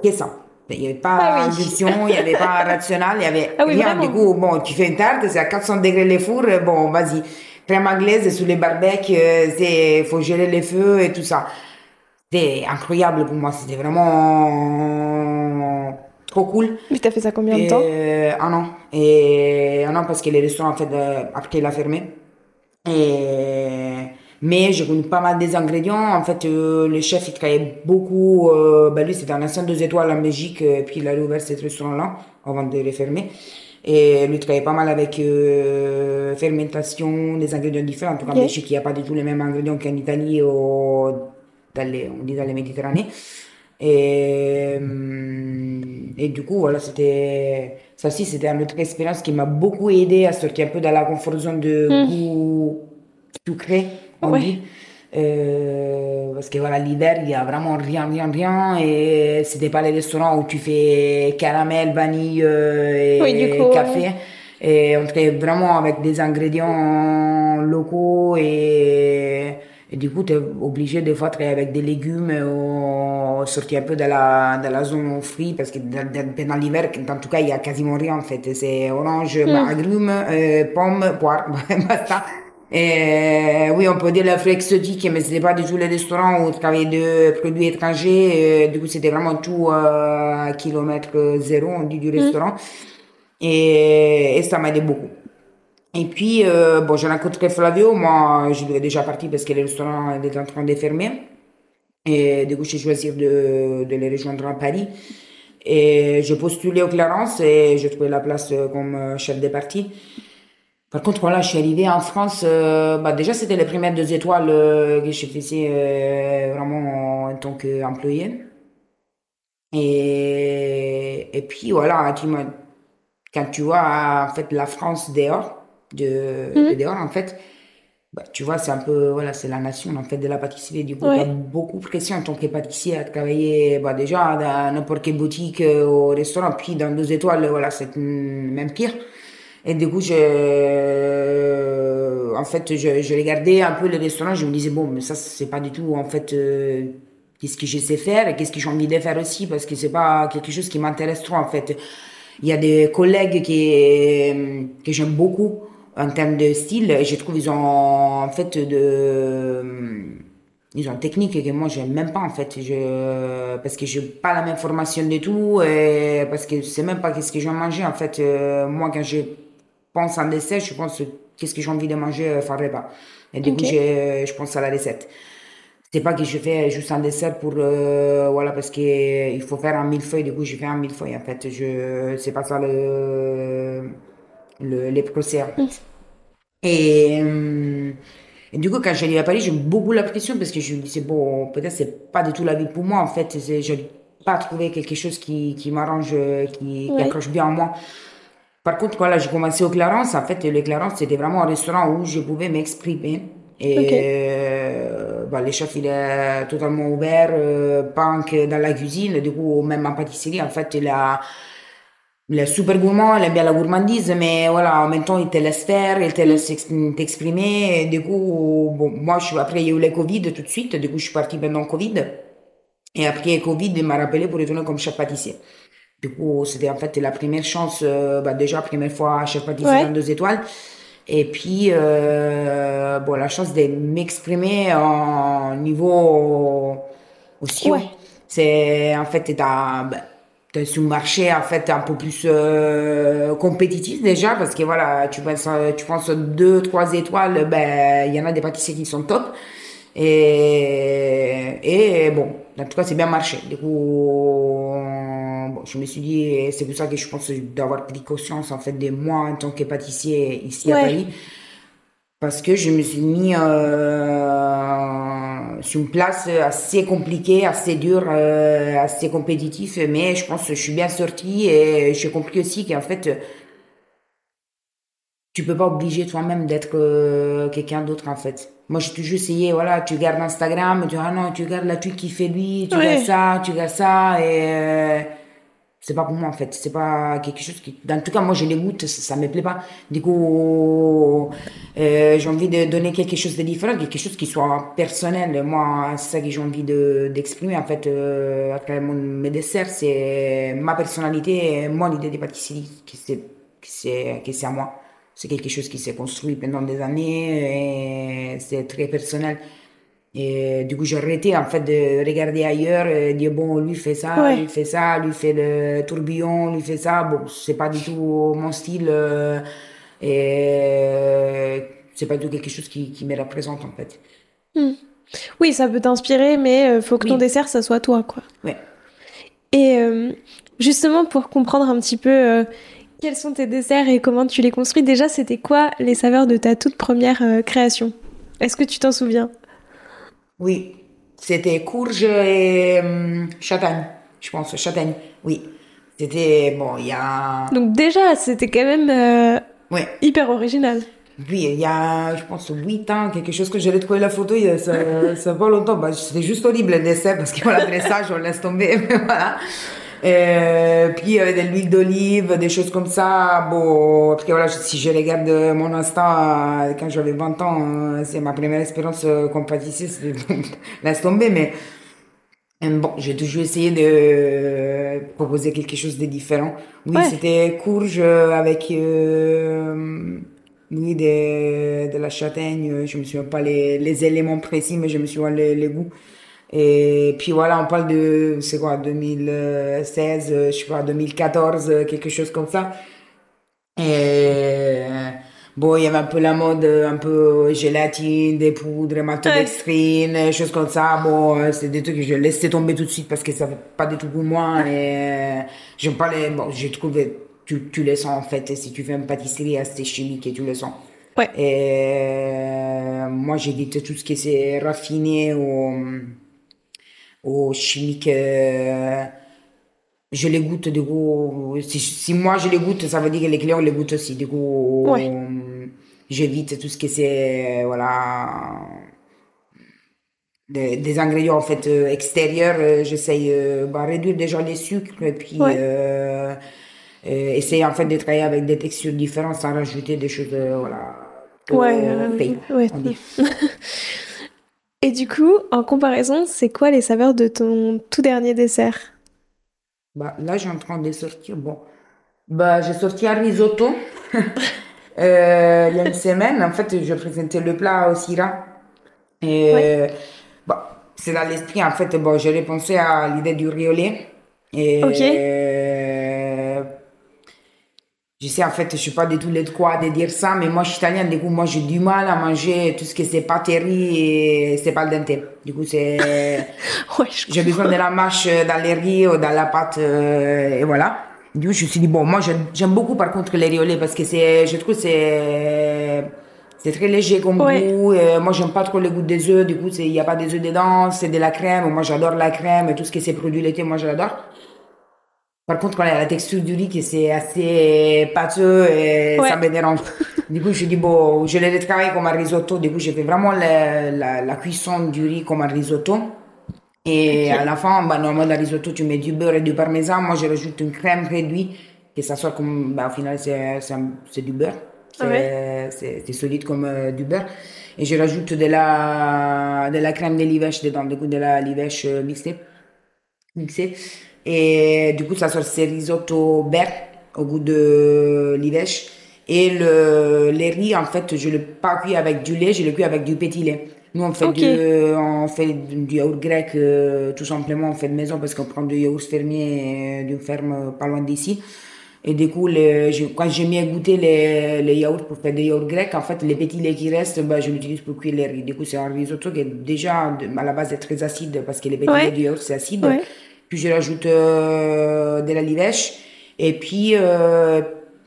Que ça. Il n'y avait pas Ah oui. il n'y avait pas rationnel, il n'y avait Ah oui, rien. vraiment. Du coup, bon, tu fais une tarte, c'est à 400 degrés les fours, bon, vas-y. Crème anglaise sous les barbecues, euh, c'est, faut gérer les feux et tout ça. C'était incroyable pour moi, c'était vraiment trop cool. Mais t'as fait ça combien de Et, temps euh, un an. Et un an parce que les restaurants, en fait, euh, après, il a fermé. Et, mais j'ai connu pas mal des ingrédients. En fait, euh, le chef, il travaillait beaucoup. Euh, bah, lui, c'était un ancien deux étoiles en Belgique. puis il a réouvert ce restaurant-là avant de les fermer. Et lui, il travaillait pas mal avec euh, fermentation, des ingrédients différents. En tout cas, en Belgique, il n'y a pas du tout les mêmes ingrédients qu'en Italie ou dans les, on dit dans les Méditerranées. Et, hum, et du coup, voilà, c'était, ça aussi, c'était une autre expérience qui m'a beaucoup aidé à sortir un peu de la confort zone de goût sucré, on Ouais. dit. Euh, parce que voilà, l'hiver, il y a vraiment rien, rien, rien. Et c'était pas les restaurants où tu fais caramel, vanille euh, et Oui, du coup, café. Et on travaillait vraiment avec des ingrédients locaux et, et du coup, tu es obligé des fois de travailler avec des légumes ou sortir un peu de la, de la zone fruits parce que dans, dans- pendant l'hiver, en tout cas, il y a quasiment rien en fait. C'est orange, bah, agrumes, euh, pommes, poires, basta. Et oui, on peut dire la fruit exotique, mais c'était pas du tout les restaurants où on travaillait de produits étrangers. Euh, du coup, c'était vraiment tout euh, à kilomètre zéro, on dit, du restaurant. Et, et ça m'a aidé beaucoup. Et puis, euh, bon, j'ai rencontré Flavio. Moi, je devais déjà partir parce que le restaurant était en train de fermer. Et du coup, j'ai choisi de, de les rejoindre à Paris. Et j'ai postulé au Clarence et j'ai trouvé la place euh, comme euh, chef de parti. Par contre, voilà, je suis arrivée en France. euh, bah, déjà, c'était les premières deux étoiles euh, que je faisais vraiment en tant qu'employé. Et, et puis, voilà, tu quand tu vois en fait la France dehors, de, de dehors, en fait, bah, tu vois, c'est un peu, voilà, c'est la nation en fait de la pâtisserie. Du coup, Ouais. beaucoup de pression en tant que pâtissier à travailler bah, déjà dans n'importe quelle boutique, euh, au restaurant, puis dans deux étoiles, voilà, c'est même pire. Et du coup, je, en fait, je, je regardais un peu le restaurant, je me disais, bon, mais ça, c'est pas du tout, en fait, euh, qu'est-ce que je sais faire et qu'est-ce que j'ai envie de faire aussi, parce que c'est pas quelque chose qui m'intéresse trop, en fait. Il y a des collègues qui, que j'aime beaucoup en termes de style, et je trouve ils ont, en fait, de, ils ont une technique que moi j'aime même pas en fait. Je parce que j'ai pas la même formation de tout et parce que c'est même pas qu'est-ce que je vais manger en fait. Euh, moi quand je pense en dessert je pense qu'est-ce que j'ai envie de manger euh, par repas. Et du coup je, je pense à la recette. C'est pas que je fais juste un dessert pour euh, voilà parce que il faut faire un millefeuille. Du coup je fais un millefeuille en fait. Je c'est pas ça le, le les procès fait. Et, euh, et du coup, quand j'arrive à Paris, j'ai beaucoup la pression parce que je me disais, bon, peut-être c'est pas du tout la vie pour moi, en fait. Je n'ai pas trouvé quelque chose qui, qui m'arrange, qui, accroche bien en moi. Par contre, voilà, j'ai commencé au Clarence. En fait, le Clarence, c'était vraiment un restaurant où je pouvais m'exprimer. Et Ok. euh, bah, le chef, il est totalement ouvert, euh, punk dans la cuisine. Du coup, même en pâtisserie, en fait, il a, il est super gourmand, il aime bien la gourmandise, mais voilà, en même temps, il te laisse faire, il te laisse ex- t'exprimer. Du coup, bon, moi, je suis, après, il y a eu le Covid tout de suite. Du coup, je suis partie pendant le Covid. Et après Covid, il m'a rappelé pour retourner comme chef pâtissier. Du coup, c'était en fait la première chance, euh, bah, déjà, première fois chef pâtissier Ouais. dans deux étoiles. Et puis, euh, bon, la chance de m'exprimer en niveau aussi. Ouais. C'est, en fait, t'as, bah, sur un marché, en fait, un peu plus euh, compétitif déjà, parce que voilà, tu penses, euh, tu penses deux, trois étoiles, ben, il y en a des pâtissiers qui sont top. Et, et bon, en tout cas, c'est bien marché. Du coup, bon, je me suis dit, c'est pour ça que je pense d'avoir pris conscience, en fait, de moi en tant que pâtissier ici à. Paris. Parce que je me suis mis euh, sur une place assez compliquée, assez dure, euh, assez compétitive, mais je pense que je suis bien sortie et j'ai compris aussi qu'en fait, tu peux pas obliger toi-même d'être euh, quelqu'un d'autre en fait. Moi, j'ai toujours essayé, voilà, tu regardes Instagram, tu dis, ah non, tu regardes la truc qui fait lui, tu Ouais. regardes ça, tu regardes ça, et, euh, c'est pas pour moi en fait. C'est pas quelque chose qui en tout cas moi je les goûte ça, me plaît pas. Du coup euh, j'ai envie de donner quelque chose de différent quelque chose qui soit personnel. Moi c'est ça que j'ai envie de d'exprimer en fait euh, à travers mon, mes desserts. C'est ma personnalité mon idée de pâtisserie qui c'est qui c'est à moi. C'est quelque chose qui s'est construit pendant des années et c'est très personnel et du coup, j'ai arrêté en fait de regarder ailleurs et dire bon, lui fait ça, lui fait ça, lui fait le tourbillon, lui fait ça. Bon, c'est pas du tout mon style euh, et c'est pas du tout quelque chose qui, qui me représente en fait. Hmm. Oui, ça peut t'inspirer, mais il euh, faut que ton dessert, ça soit toi, quoi. Ouais. Et euh, justement, pour comprendre un petit peu quels sont tes desserts et comment tu les construis, déjà, c'était quoi les saveurs de ta toute première création? Est-ce que tu t'en souviens? Oui, c'était courge et hum, châtaigne, je pense, châtaigne, oui. C'était, bon, il y a... Donc déjà, c'était quand même euh, ouais. hyper original. Oui, il y a, je pense, 8 ans, quelque chose que j'allais trouver la photo, il y a, ça, ça pas longtemps. Bah, c'était juste horrible le dessert parce que voilà, le dressage, on laisse tomber, mais voilà. Et puis il y avait de l'huile d'olive, des choses comme ça. Bon, après voilà, si je regarde mon instant, euh, quand j'avais 20 ans, euh, c'est ma première expérience euh, comme pâtissier, laisse tomber, mais bon, j'ai toujours essayé de proposer quelque chose de différent. Oui, c'était courge avec euh, oui, de, de la châtaigne, je me souviens pas les, les éléments précis, mais je me souviens les, les goûts. Et puis voilà, on parle de, c'est quoi, 2016, je sais pas, 2014, quelque chose comme ça. Et bon, il y avait un peu la mode, un peu gélatine, des poudres, maltodextrine, ouais. choses comme ça. Bon, c'est des trucs que je laissais tomber tout de suite parce que ça fait pas du tout pour moi. Et je parlais, bon, j'ai trouvé, tu, tu le sens en fait, si tu fais une pâtisserie assez chimique et tu le sens. Ouais. Et moi, j'évite tout ce qui est raffiné ou aux chimiques. Euh, je les goûte, du coup, si, si, moi je les goûte, ça veut dire que les clients les goûtent aussi. Du coup, j'évite tout ce qui c'est, voilà, des, des, ingrédients en fait euh, extérieurs. Euh, j'essaye bah, réduire déjà les sucres et puis essayer en fait de travailler avec des textures différentes sans rajouter des choses, voilà. Ouais, ouais. Et du coup, en comparaison, c'est quoi les saveurs de ton tout dernier dessert? Bah, Là, j'ai en train de sortir. Bon, bah, j'ai sorti un risotto euh, il y a une semaine. En fait, je présentais le plat au Syrah. Et bah, c'est dans l'esprit, en fait, bon, j'ai repensé à l'idée du riolet. Et je sais, en fait, je suis pas du tout de quoi de dire ça, mais moi, je suis italienne, du coup, moi, j'ai du mal à manger tout ce que c'est pâterie et c'est pas le dente. Du coup, c'est, ouais, j'ai besoin de la mâche dans les riz ou dans la pâte, euh, et voilà. Du coup, je me suis dit, bon, moi, j'aime beaucoup, par contre, les riolets parce que c'est, je trouve c'est, c'est très léger comme goût. Et moi, j'aime pas trop le goût des œufs. Du coup, il n'y a pas des œufs dedans, c'est de la crème. Moi, j'adore la crème et tout ce que c'est produit laitier, moi, j'adore. Par contre, quand il y a la texture du riz, c'est assez pâteux et ça me dérange. du coup, je dis, bon, je l'ai travaillé comme un risotto. Du coup, j'ai fait vraiment la, la, la, cuisson du riz comme un risotto. Et à la fin, bah, normalement, dans le risotto, tu mets du beurre et du parmesan. Moi, je rajoute une crème réduite, que ça soit comme, bah, au final, c'est du beurre. C'est solide comme euh, du beurre. Et je rajoute de la, de la crème de livèche dedans, du coup, de la livèche euh, mixée. mixée. Et du coup, ça sort ces risotto vert au goût de l'ivèche. Et le, les riz, en fait, je le pas cuit avec du lait, je le cuis avec du petit lait. Nous, on fait, du, on fait du yaourt grec, euh, tout simplement, on fait de maison parce qu'on prend du yaourt fermier d'une ferme pas loin d'ici. Et du coup, les, je, quand j'ai mis à goûter les, les yaourts pour faire des yaourts grecs, en fait, les petits laits qui restent, bah, je l'utilise pour cuire les riz. Du coup, c'est un risotto qui est déjà, à la base, est très acide parce que les petits laits du yaourt, c'est acide. Puis je rajoute euh, de la livèche. Et puis euh,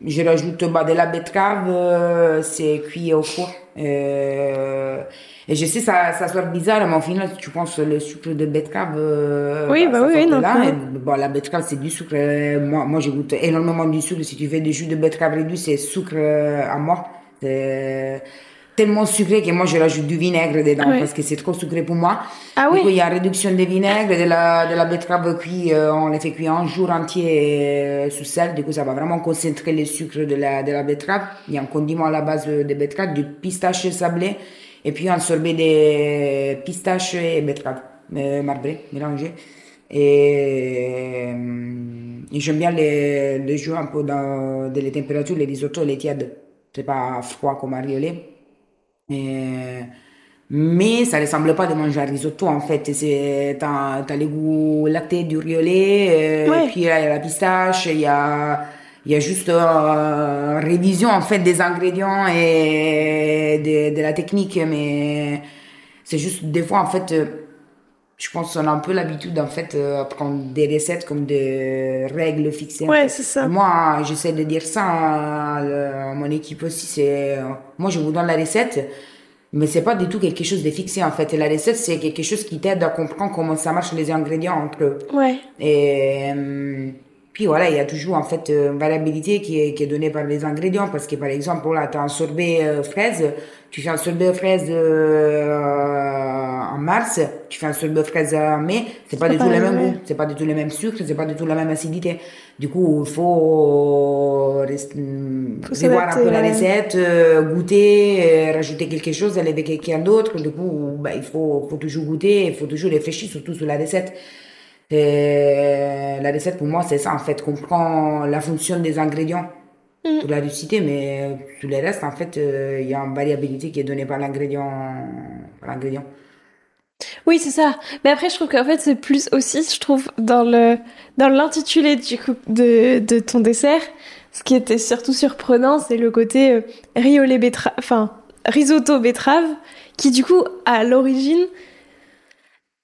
je rajoute bah, de la betterave. Euh, c'est cuit au four. Euh, et je sais, ça, ça soit bizarre, mais au final, tu penses le sucre de betterave. oui, bah, bah oui, non. Là, et, bon, la betterave, c'est du sucre. Moi, moi, je goûte énormément du sucre. Si tu fais du jus de betterave réduit, c'est sucre à mort. Tellement sucré que moi je rajoute du vinaigre dedans parce que c'est trop sucré pour moi. Ah du oui? coup, il y a réduction de vinaigre, de la, de la betterave cuite, euh, on les fait cuire un jour entier euh, sous sel. Du coup, ça va vraiment concentrer le sucre de la, de la betterave. Il y a un condiment à la base de, betterave, du pistache sablé et puis un sorbet de pistache et betterave euh, marbré mélangé. Et, euh, et j'aime bien les, les un peu dans de les températures, les risottos, les tièdes. C'est pas froid comme un riolet. Et- mais ça ne ressemble pas de manger un risotto en fait. C'est, t'as, t'as les goûts lactés du riolet, euh, Ouais. et puis là, il y a la pistache, il y a, y a juste euh, révision en fait des ingrédients et de, de la technique, mais c'est juste des fois en fait, euh, je pense qu'on a un peu l'habitude en fait euh, à prendre des recettes comme des règles fixées. Ouais, c'est ça. Moi, j'essaie de dire ça à, mon équipe aussi. C'est, euh, moi, je vous donne la recette, mais c'est pas du tout quelque chose de fixé en fait. Et la recette, c'est quelque chose qui t'aide à comprendre comment ça marche les ingrédients entre eux. Ouais. Et euh, puis voilà, il y a toujours en fait une variabilité qui est, qui est donnée par les ingrédients parce que par exemple, là, tu as un sorbet euh, fraise, tu fais un sorbet fraise euh, mars, tu fais un sorbet fraise en mai, c'est pas du pas tout le même goût, c'est pas du tout le même sucre, c'est pas du tout la même acidité. Du coup, il faut, Faut revoir un s'adapter, peu la recette, euh, goûter, euh, rajouter quelque chose, aller avec quelqu'un d'autre. Du coup, bah, il faut, faut toujours goûter, il faut toujours réfléchir surtout sur la recette. Et la recette, pour moi, c'est ça, en fait, comprend la fonction des ingrédients Mm. pour la réussite, mais sur les restes, en fait, euh, il y a une variabilité qui est donnée par l'ingrédient. Par l'ingrédient. Oui, c'est ça. Mais après, je trouve qu'en fait, c'est plus aussi, je trouve, dans le dans l'intitulé du coup de, de ton dessert, ce qui était surtout surprenant, c'est le côté euh, riolet betterave, enfin risotto betterave, qui du coup, à l'origine,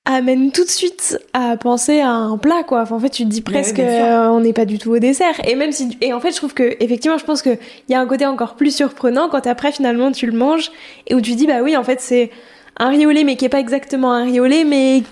amène tout de suite à penser à un plat, quoi. Enfin, en fait, tu te dis presque, euh, on n'est pas du tout au dessert. Et même si, et en fait, je trouve que effectivement, je pense que il y a un côté encore plus surprenant quand après finalement tu le manges et où tu dis bah oui, en fait, c'est un riolet, mais qui est pas exactement un riolet, mais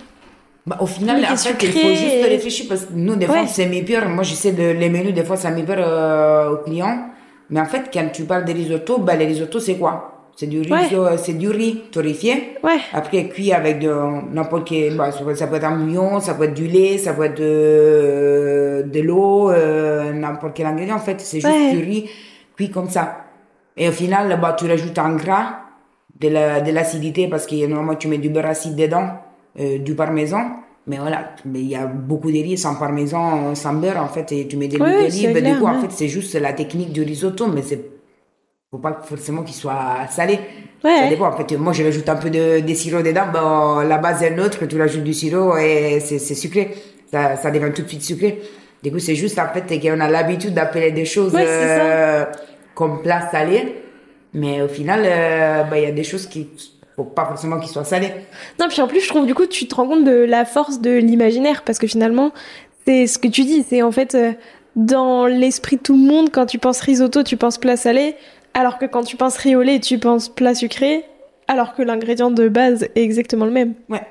Bah, au final, Oui, fait, il faut juste réfléchir parce que nous, des fois, Ouais. c'est mis peur. Moi, j'essaie de les menus, des fois, ça met peur euh, aux clients. Mais en fait, quand tu parles de risotto, bah, les risottos, c'est quoi? C'est du riz, Ouais. euh, c'est du riz torréfié. ouais, Après, cuit avec de n'importe quel. Bah, ça, peut, être un bouillon, ça peut être du lait, ça peut être de, de l'eau, euh, n'importe quel ingrédient. En fait, c'est juste du riz cuit comme ça. Et au final, bah, tu rajoutes un gras, de la- de l'acidité, parce que normalement, tu mets du beurre acide dedans, euh, du parmesan. Mais voilà, mais il y a beaucoup de riz sans parmesan, sans beurre, en fait, et tu mets des Ouais, d'olive. clair, Du coup, en fait, c'est juste la technique du risotto, mais c'est faut pas forcément qu'il soit salé. Ouais. Ça dépend. En fait, moi, je rajoute un peu de, de sirop dedans. Bon, la base est neutre, tu rajoutes du sirop et c'est c'est sucré. Ça, ça devient tout de suite sucré. Du coup, c'est juste en fait qu'on a l'habitude d'appeler des choses euh, comme plat salé. Mais au final, euh, bah, il y a des choses qui faut pas forcément qu'ils soient salées. Non, puis en plus, je trouve du coup, tu te rends compte de la force de l'imaginaire parce que finalement, c'est ce que tu dis, c'est en fait euh, dans l'esprit de tout le monde, quand tu penses risotto, tu penses plat salé, alors que quand tu penses riolet, tu penses plat sucré, alors que l'ingrédient de base est exactement le même. Ouais.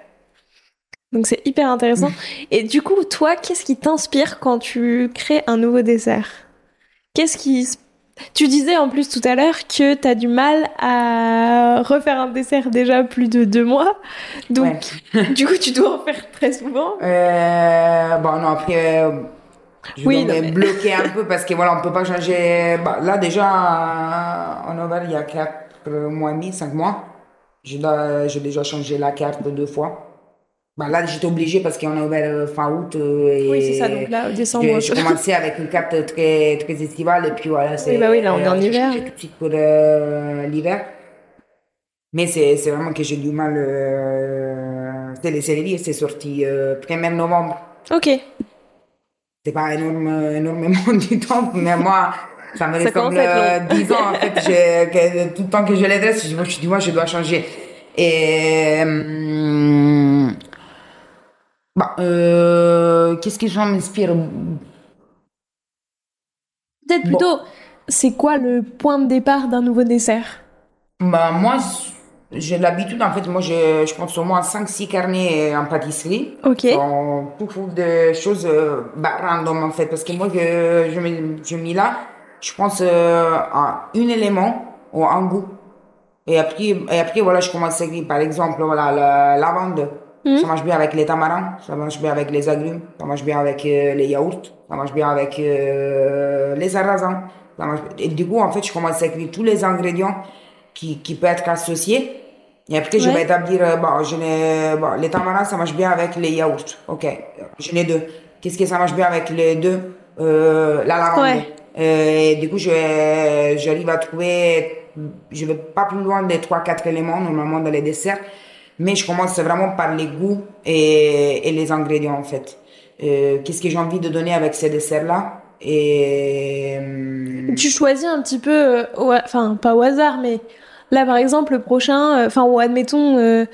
Donc c'est hyper intéressant. Et du coup, toi, qu'est-ce qui t'inspire quand tu crées un nouveau dessert? Qu'est-ce qui... s- Tu disais en plus tout à l'heure que t'as du mal à refaire un dessert déjà plus de deux mois. Donc, du coup, tu dois en faire très souvent. Euh, bon, non, après, euh, je Oui, me mais- bloquer un peu parce que voilà, on peut pas changer. Bah, là, déjà, en Auvergne, il y a 4 mois et demi, 5 mois. J'ai déjà changé la carte deux fois. Bah, là, j'étais obligée parce qu'on a ouvert euh, fin août. euh, et Oui, c'est ça. Donc là, décembre. j'ai j'ai commencé avec une carte très, très estivale et puis voilà. c'est- bah oui, là, on est en euh, hiver. j'ai tout suite pour euh, l'hiver. Mais c'est vraiment que j'ai du mal. Euh, c'est les céleri, c'est sorti euh, 1er novembre. Ok. C'est pas énorme, énormément du temps, mais moi, ça me ressemble euh, être long. 10 ans. En fait, que, tout le temps que je les dresse, je me suis dit, moi, je dois changer. Et. hum, bah, euh, qu'est-ce que ça m'inspire? Peut-être Bon. plutôt, c'est quoi le point de départ d'un nouveau dessert? Bah, moi, j'ai l'habitude, en fait, moi, je, je pense au moins 5-6 carnets en pâtisserie. Ok. On trouve des choses euh, bah, random, en fait, parce que moi, je, je, mets, je mets là, je pense euh, à un élément ou un goût. Et après, et après voilà, je commence à écrire, par exemple, voilà, la lavande. Mhm. Ça marche bien avec les tamarins, ça marche bien avec les agrumes, ça marche bien avec euh, les yaourts, ça marche bien avec euh, les sarrasins. Ça marche- Et du coup, en fait, je commence à écrire tous les ingrédients qui, qui peuvent être associés. Et après, je vais établir, euh, bon, je n'ai, bon, les tamarins, ça marche bien avec les yaourts. Ok, je n'ai deux. Qu'est-ce que ça marche bien avec les deux? Euh, La lavande. Ouais. Euh, et du coup, je j'arrive à trouver, je vais pas plus loin des 3-4 éléments normalement dans les desserts, mais je commence vraiment par les goûts et, les ingrédients en fait. Euh, Qu'est-ce que j'ai envie de donner avec ces desserts-là et hum, Tu choisis un petit peu, euh, enfin pas au hasard, mais là par exemple le prochain, euh, enfin ou admettons euh,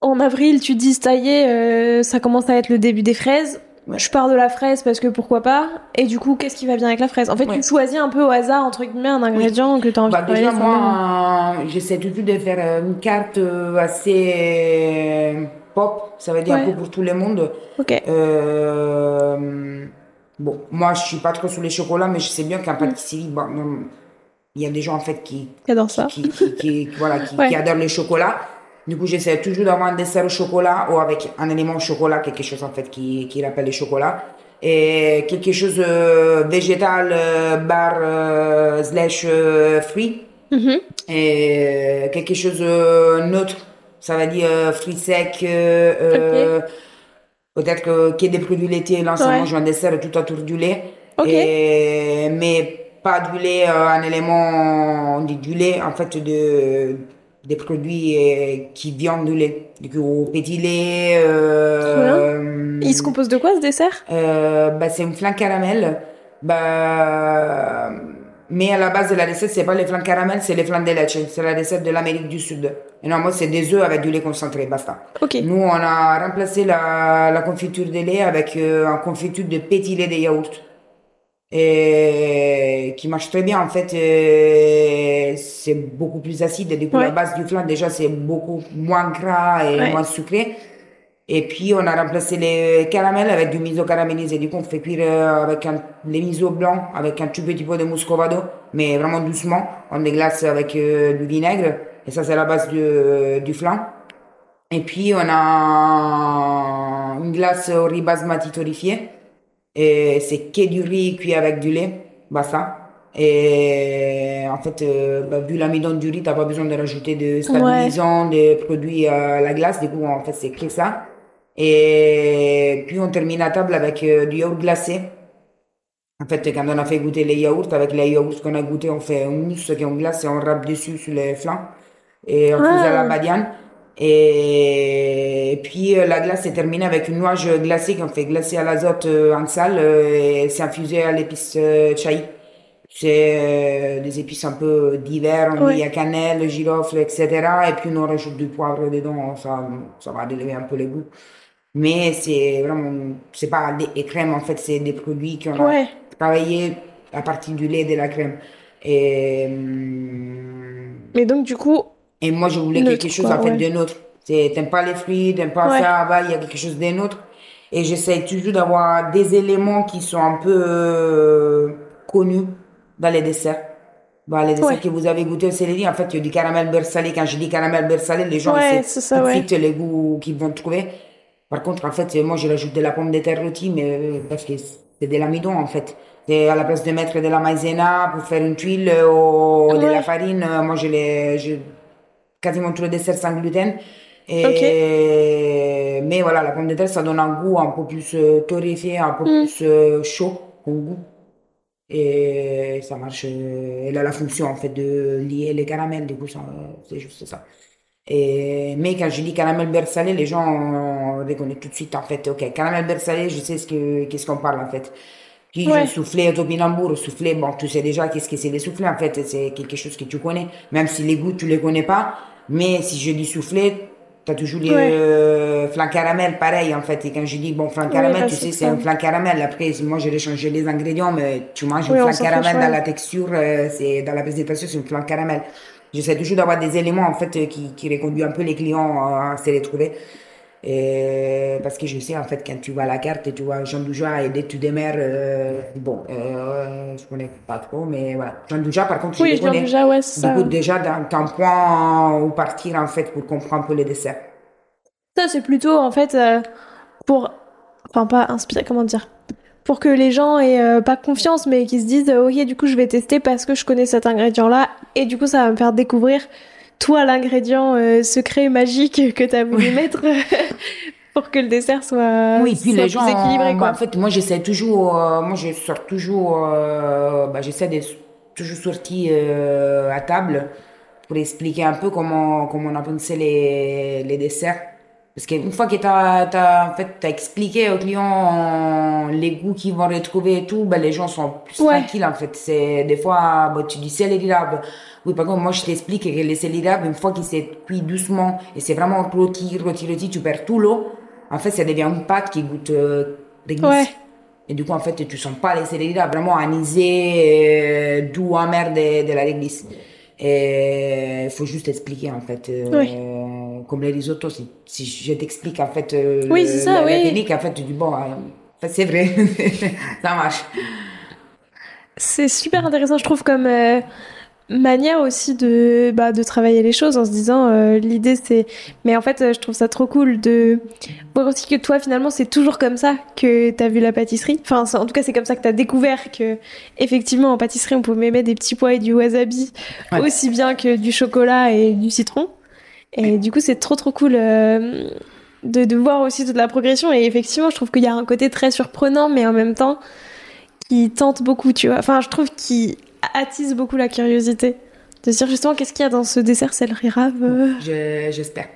en avril tu dis ça y est, euh, ça commence à être le début des fraises. Je pars de la fraise parce que pourquoi pas. Et du coup, qu'est-ce qui va bien avec la fraise? En fait, Ouais. tu choisis un peu au hasard entre guillemets un ingrédient que tu as envie Bah, de déjà, moi, euh, j'essaie toujours de faire euh, une carte euh, assez pop, ça veut dire un Ouais. peu pour tout le monde. Ok. Euh, bon, moi, je suis pas trop sur les chocolats, mais je sais bien qu'en pâtisserie, bon, non, il y a des gens en fait qui, J'adore ça. qui, qui, qui- qui- voilà, qui, Ouais. qui adorent le chocolat. Du coup, j'essaie toujours d'avoir un dessert au chocolat ou avec un élément au chocolat, quelque chose en fait qui, qui rappelle le chocolat. Et quelque chose euh, végétal, euh, bar, euh, slash fruit. Mhm. Et quelque chose neutre, ça veut dire fruits secs, peut-être qu'il y ait des produits laitiers. Là, ça Ouais. mange un dessert tout autour du lait. Et, mais pas du lait, un élément, du lait, en fait, de, des produits euh, qui viennent du lait. Du coup, petit lait. Euh, Il se compose de quoi ce dessert? Euh, bah, c'est une flan caramel. Bah, mais à la base de la recette, c'est pas les flans caramel, c'est les flans de leche. C'est la recette de l'Amérique du Sud. Et non, moi, c'est des œufs avec du lait concentré, basta. Ok. Nous, on a remplacé la, la confiture de lait avec euh, un confiture de petit lait de yaourt. Et qui marche très bien, en fait. euh, c'est beaucoup plus acide. Et du coup, Ouais. la base du flan, déjà, c'est beaucoup moins gras et Ouais. moins sucré. Et puis, on a remplacé les caramels avec du miso caramélisé. Du coup, on fait cuire euh, avec un, les miso blancs, avec un tout petit peu de muscovado, mais vraiment doucement. On déglace avec euh, du vinaigre. Et ça, c'est la base du, du flan. Et puis, on a une glace au riz basmati torréfié. Et c'est que du riz cuit avec du lait, basta. Et en fait, euh, bah, vu l'amidon du riz, t'as pas besoin de rajouter de stabilisants, des produits à la glace. Du coup, en fait, c'est que ça. Et puis, on termine à table avec euh, du yaourt glacé. En fait, quand on a fait goûter les yaourts, avec les yaourts qu'on a goûté, on fait une mousse qu'on glace et on râpe dessus sur les flancs. Et on faisait Ah. la badiane. Et puis euh, la glace est terminée avec une noix glacée qu'on fait glacer à l'azote euh, en salle euh, et c'est infusé à l'épice chai. C'est des épices un peu divers, on Ouais. dit à cannelle, girofle, etc. Et puis on rajoute du poivre dedans, ça, ça va élever un peu les goûts. Mais c'est vraiment, c'est pas des crèmes en fait, c'est des produits qu'on a Ouais. travaillé à partir du lait et de la crème. Et, hum, Mais donc du coup, et moi, je voulais quelque chose quoi, en fait ouais. de neutre. C'est, t'aimes pas les fruits, t'aimes pas Ouais. ça, bah, il y a quelque chose de neutre. Et j'essaie toujours d'avoir des éléments qui sont un peu euh, connus dans les desserts. Bah, les desserts Ouais. que vous avez goûté au céleri, en fait, il y a du caramel beurre salé. Quand je dis caramel beurre salé, les gens Ouais, ça, de ouais. les goûts qu'ils vont trouver. Par contre, en fait, moi, je rajoute de la pomme de terre rôtie, mais euh, parce que c'est de l'amidon, en fait. Et à la place de mettre de la maïzena pour faire une tuile euh, ou de Ouais. la farine, euh, moi, je les, je, quasiment tout le dessert sans gluten. Et, mais voilà, la pomme de terre, ça donne un goût un peu plus euh, torréfié, un peu Mm. plus euh, chaud comme goût. Et ça marche. euh, Elle a la fonction en fait de lier les caramels, du coup, c'est juste ça. Et, mais quand je dis caramel beurre salé, les gens reconnaissent tout de suite en fait. Ok, caramel beurre salé, je sais ce que qu'est-ce qu'on parle en fait. Puis Ouais. soufflé au topinambour, soufflé, bon, tu sais déjà qu'est-ce que c'est les soufflés en fait, c'est quelque chose que tu connais, même si les goûts tu les connais pas. Mais si je dis soufflé, t'as toujours les Ouais. euh, flan caramel, pareil en fait. Et quand je dis bon flan caramel, là, tu sais, c'est un flan caramel. Après, moi j'ai changé les ingrédients, mais tu manges Oui, un flan caramel dans la texture, euh, c'est dans la présentation, c'est un flan caramel. J'essaie toujours d'avoir des éléments en fait euh, qui, qui reconduisent un peu les clients à se retrouver. Et parce que je sais, en fait, quand tu vois la carte et tu vois Jean Douja et dès que tu démarres, euh, bon, euh, je connais pas trop, mais voilà. Jean Douja, par contre, je Oui, Jean connais. Douja, ouais, c'est Du ça. coup, déjà, dans ton point où partir, en fait, pour comprendre un peu les desserts. Ça, c'est plutôt en fait euh, pour. Enfin, pas inspirer, comment dire Pour que les gens aient pas confiance, mais qu'ils se disent Ok, du coup, je vais tester parce que je connais cet ingrédient-là. Et du coup, ça va me faire découvrir, toi, l'ingrédient euh, secret, magique que t'as voulu mettre pour que le dessert soit, Oui, puis soit les gens, plus équilibré. bah, en fait, moi j'essaie toujours, euh, moi je sors toujours, euh, bah, j'essaie d'être toujours sorti euh, à table pour expliquer un peu comment, comment on a pensé les, les desserts. Parce qu'une fois que tu as, en fait, t'as expliqué aux clients les goûts qu'ils vont retrouver et tout, ben, les gens sont plus Ouais. tranquilles en fait. C'est, des fois, tu dis céleri rab. Oui, par contre, moi je t'explique que les céleri une fois qu'il s'est cuit doucement et c'est vraiment rôti, rôti, rôti, tu perds tout l'eau. En fait, ça devient une pâte qui goûte euh. Ouais. Et du coup, en fait, tu sens pas les céleri vraiment anisé, euh, doux, amer de, de la réglisse. Et il faut juste expliquer, en fait. euh, Oui. Comme les risottos, si, si je t'explique, en fait, euh, Oui, le- c'est ça, la, la oui. technique, en fait, tu dis, bon, euh, c'est vrai, ça marche. C'est super intéressant, je trouve, comme euh, manière aussi de, bah, de travailler les choses en se disant euh, l'idée c'est. Mais en fait, je trouve ça trop cool de voir aussi que toi, finalement, c'est toujours comme ça que t'as vu la pâtisserie. Enfin, en tout cas, c'est comme ça que t'as découvert que, effectivement, en pâtisserie, on pouvait mettre des petits pois et du wasabi Ouais. aussi bien que du chocolat et du citron. Et du coup, c'est trop trop cool. euh, de, de voir aussi toute la progression et effectivement je trouve qu'il y a un côté très surprenant mais en même temps qui tente beaucoup, tu vois. Enfin, je trouve qu'il attise beaucoup la curiosité. De se dire justement qu'est-ce qu'il y a dans ce dessert céleri rave. euh? Je- J'espère.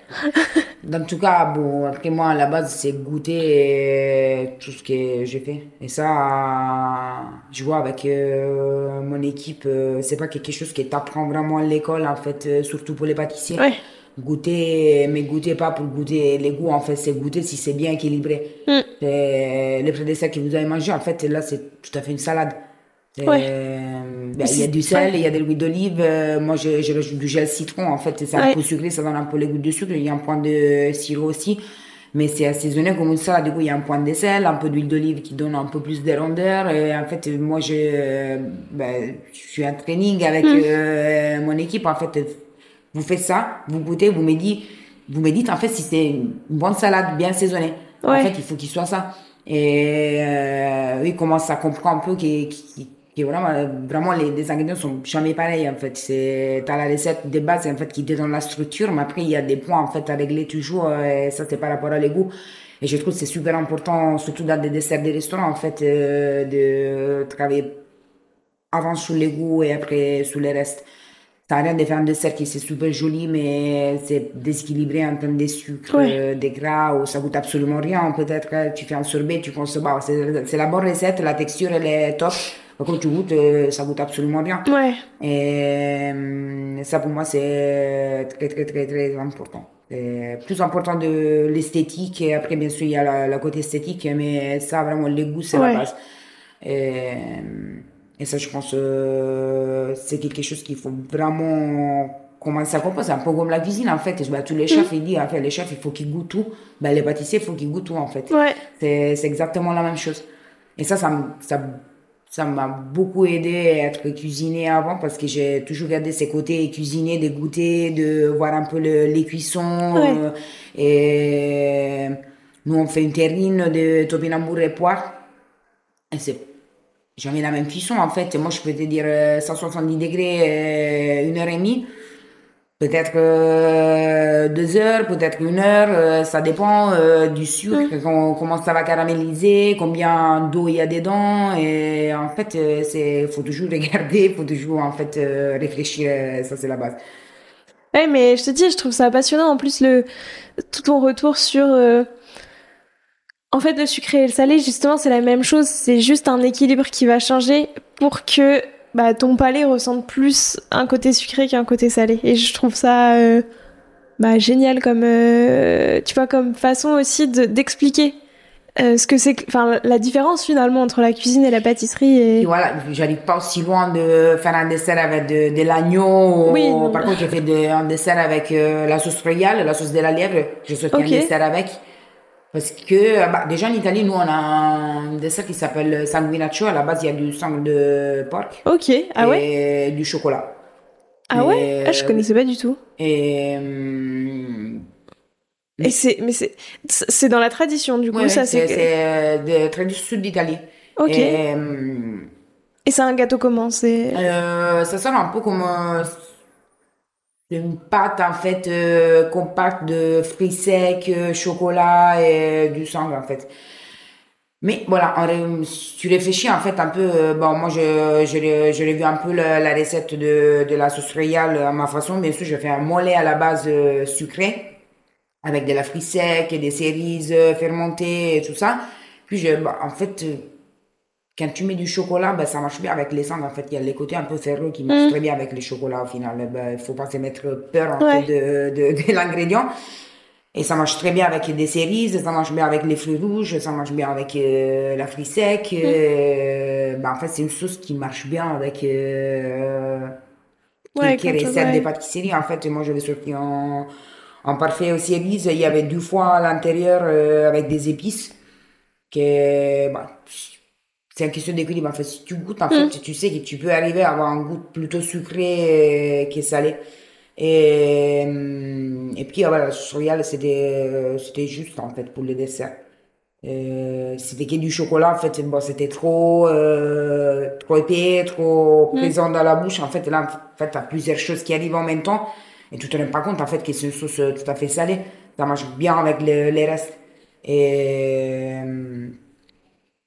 en tout cas, bon, après moi, à la base, c'est goûter euh, tout ce que j'ai fait. Et ça, je vois avec euh, mon équipe, c'est pas quelque chose que t'apprends vraiment à l'école, en fait, surtout pour les pâtissiers. Ouais. Goûter, mais goûter pas pour goûter les goûts, en fait, c'est goûter si c'est bien équilibré. Mm. Et Les prédécesseurs que vous avez mangé, en fait, là, c'est tout à fait une salade. Ouais. ben, il y a du sel, Ouais. il y a de l'huile d'olive. euh, moi, je, je rajoute du gel citron, en fait. C'est un Ouais. peu sucré, ça donne un peu les goûts de sucre. Il y a un point de sirop aussi. Mais c'est assaisonné comme ça. Du coup, il y a un point de sel, un peu d'huile d'olive qui donne un peu plus de rondeur. Et en fait, moi, je, ben, je suis en training avec Mm. euh, mon équipe. En fait, vous faites ça, vous goûtez, vous me dites, vous me dites en fait si c'est une bonne salade bien assaisonnée. En Ouais. fait, il faut qu'il soit ça. Et euh, oui, commence à comprendre un peu que, que, que vraiment, vraiment les, les ingrédients sont jamais pareils en fait. C'est t'as la recette de base en fait qui te donne la structure, mais après il y a des points en fait à régler toujours. euh, Et ça c'est par rapport à les goûts. Et je trouve que c'est super important, surtout dans des desserts des restaurants en fait, euh, de travailler avant sur les goûts et après sur les restes. Rien de faire un dessert qui c'est super joli, mais c'est déséquilibré en termes de sucre, euh, de gras, ou ça goûte absolument rien. Peut-être que tu fais un sorbet, tu consommes, bah, c'est la bonne recette, la texture elle est top. Par contre, tu goûtes, euh, ça goûte absolument rien. Ouais. Et euh, ça pour moi c'est très très très très important. Plus important de l'esthétique et après bien sûr il y a la, la côté esthétique mais ça vraiment les goûts c'est Ouais. la base. Et, et ça je pense euh, c'est quelque chose qu'il faut vraiment commencer à comprendre. C'est un peu comme la cuisine en fait. Bah, tous les chefs ils disent en fait les chefs il faut qu'ils goûtent tout. Bah, les pâtissiers il faut qu'ils goûtent tout en fait. Ouais. C'est c'est exactement la même chose. Et ça, ça, m- ça, ça m'a beaucoup aidé à être cuisiné avant parce que j'ai toujours gardé ces côtés cuisiner, de goûter, de voir un peu le- les cuissons. Ouais. euh, et nous, on fait une terrine de topinambour et poire. Et c'est jamais la même cuisson en fait. Moi, je peux te dire euh, 170 degrés, euh, une heure et demie. Peut-être euh, deux heures, peut-être une heure, euh, ça dépend euh, du sucre, com- comment ça va caraméliser, combien d'eau il y a dedans. Et en fait, euh, c'est faut toujours regarder, faut toujours en fait euh, réfléchir. euh, Ça c'est la base. Ouais, mais je te dis, je trouve ça passionnant. En plus, le tout ton retour sur. euh, En fait, le sucré et le salé, justement, c'est la même chose. C'est juste un équilibre qui va changer pour que bah, ton palais ressente plus un côté sucré qu'un côté salé. Et je trouve ça euh, bah, génial comme, euh, tu vois, comme façon aussi de- d'expliquer euh, ce que c'est, enfin, la différence finalement entre la cuisine et la pâtisserie. Et Et... voilà, j'arrive pas aussi loin de faire un dessert avec de, de l'agneau. Oui, ou-. Par contre, je fais de- un dessert avec la sauce royale, la sauce de la lièvre. Je souhaite Ok. un dessert avec. Parce que bah, déjà en Italie, nous, on a un dessert qui s'appelle sanguinaccio. À la base, il y a du sang de porc. Ok, ah ouais? Et du chocolat. Ah ouais? Ah, Je connaissais pas du tout. Et. Hum, et c'est, mais c'est, c'est dans la tradition, du coup, ça c'est. C'est de tradition sud d'Italie. Ok. Et, hum, et c'est un gâteau comment? C'est euh, Ça sonne un peu comme euh, une pâte en fait euh, compacte de fruits secs, euh, chocolat et du sang en fait. Mais voilà, tu réfléchis en fait un peu. Euh, bon, moi je je l'ai vu un peu la, recette de, de la sauce royale à ma façon. Bien sûr, je fais un mollet à la base sucré avec de la fruits secs et des cerises fermentées et tout ça. Puis je, bah, en fait quand tu mets du chocolat, ben, ça marche bien avec les cendres. En fait, il y a les côtés un peu ferreux qui marchent mm. très bien avec les chocolats au final. Ben, il faut pas se mettre peur de, de, de l'ingrédient. Et ça marche très bien avec des cerises, ça marche bien avec les fruits rouges, ça marche bien avec euh, la fruit sec. Mm. Euh, ben, en fait, c'est une sauce qui marche bien avec euh, ouais, qui, recettes des pâtisseries. En fait, moi, je l'ai sorti en, en parfait aux cerises. Il y avait deux fois à l'intérieur euh, avec des épices. Que, ben, c'est une question d'équilibre. En fait, si tu goûtes, en fait, mm. tu sais que tu peux arriver à avoir un goût plutôt sucré que salé. Et, et puis, voilà, la c'était, c'était juste, en fait, pour le dessert. Euh, c'était que du chocolat, en fait, bon, c'était trop, euh, trop épais, trop mm. présent dans la bouche. En fait, là, en fait, t'as plusieurs choses qui arrivent en même temps. Et tu te rends pas compte, en fait, que c'est une sauce tout à fait salée. Ça marche bien avec les restes. Et,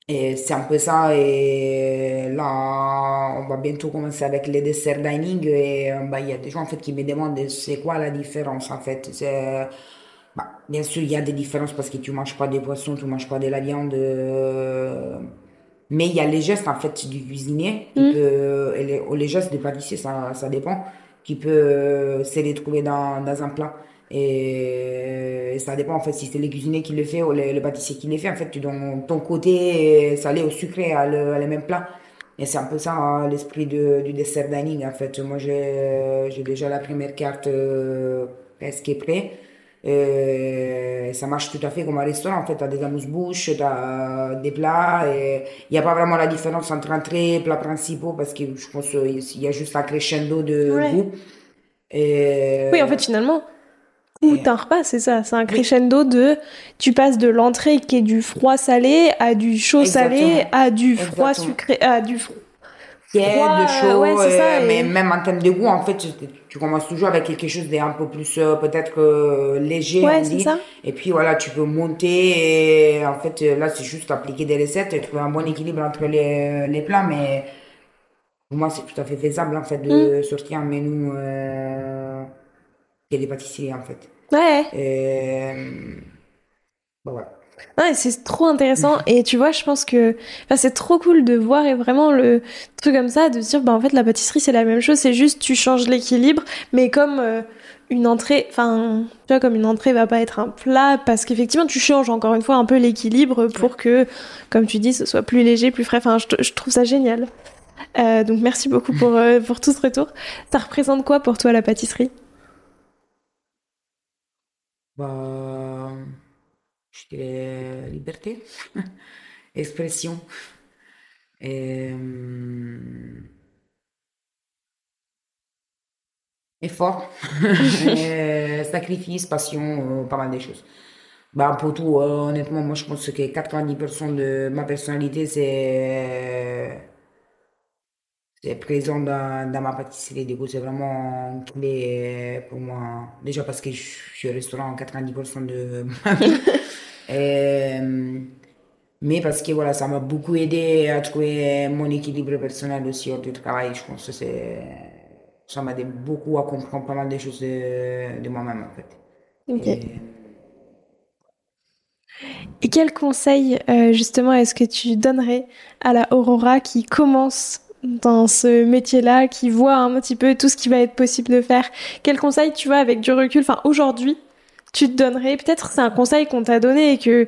et c'est un peu ça. Et là, on va bientôt commencer avec les desserts dining. Et euh, bah, il y a des gens en fait, qui me demandent c'est quoi la différence en fait? C'est, bah, bien sûr, il y a des différences parce que tu manges pas des poissons, tu manges pas de la viande. Euh, mais il y a les gestes en fait du cuisinier. Mm. et les, les, gestes du pâtissier, ça, ça dépend. Qui peut euh, se les trouver dans, dans un plat. Et ça dépend en fait si c'est le cuisinier qui le fait ou le, pâtissier qui le fait. En fait, tu donnes ton côté salé ou sucré à le, même plat. Et c'est un peu ça hein, l'esprit du dessert dining. En fait, moi j'ai déjà la première carte euh, presque prête. Et ça marche tout à fait comme un restaurant. En fait, tu as des amuse-bouches, tu as des plats. Il n'y a pas vraiment la différence entre entrée et plats principaux parce que je pense qu'il y a juste un crescendo de goût. Et... Oui, en fait, finalement, ou un repas, c'est ça. C'est un crescendo de. Tu passes de l'entrée qui est du froid salé à du chaud salé à du froid sucré à du froid. de chaud, euh, mais même en termes de goût, en fait, tu, commences toujours avec quelque chose d'un peu plus euh, peut-être euh, léger, ouais, on Ça. Et puis voilà, tu peux monter. Et en fait, là, c'est juste appliquer des recettes et trouver un bon équilibre entre les, les plats, mais pour moi, c'est tout à fait faisable en fait de mm. sortir un menu et des pâtisseries en fait. Ouais. Et... Bah, voilà. Ouais, c'est trop intéressant et tu vois, je pense que enfin, c'est trop cool de voir et vraiment le truc comme ça, de se dire bah en fait la pâtisserie c'est la même chose, c'est juste tu changes l'équilibre, mais comme euh, une entrée, enfin tu vois comme une entrée va pas être un plat parce qu'effectivement tu changes encore une fois un peu l'équilibre pour que, comme tu dis, ce soit plus léger, plus frais. Enfin, je, je trouve ça génial. Euh, donc merci beaucoup pour euh, pour tout ce retour. Ça représente quoi pour toi la pâtisserie? Bah, je dirais liberté, expression, hum, effort, sacrifice, passion, euh, pas mal de choses. Bah, pour tout, euh, honnêtement, moi je pense que 90% de ma personnalité, c'est c'est présent dans, dans, ma pâtisserie. Du coup, c'est vraiment clé pour moi. Déjà parce que je suis au restaurant 90% de ma vie. mais parce que voilà, ça m'a beaucoup aidé à trouver mon équilibre personnel aussi hors du travail. Je pense que c'est, ça m'a aidé beaucoup à comprendre pas mal de choses de, de moi-même en fait. Et, et quel conseil, euh, justement, est-ce que tu donnerais à la Aurora qui commence dans ce métier-là, qui voit un petit peu tout ce qui va être possible de faire. Quel conseil tu vois avec du recul, enfin aujourd'hui, tu te donnerais Peut-être c'est un conseil qu'on t'a donné et que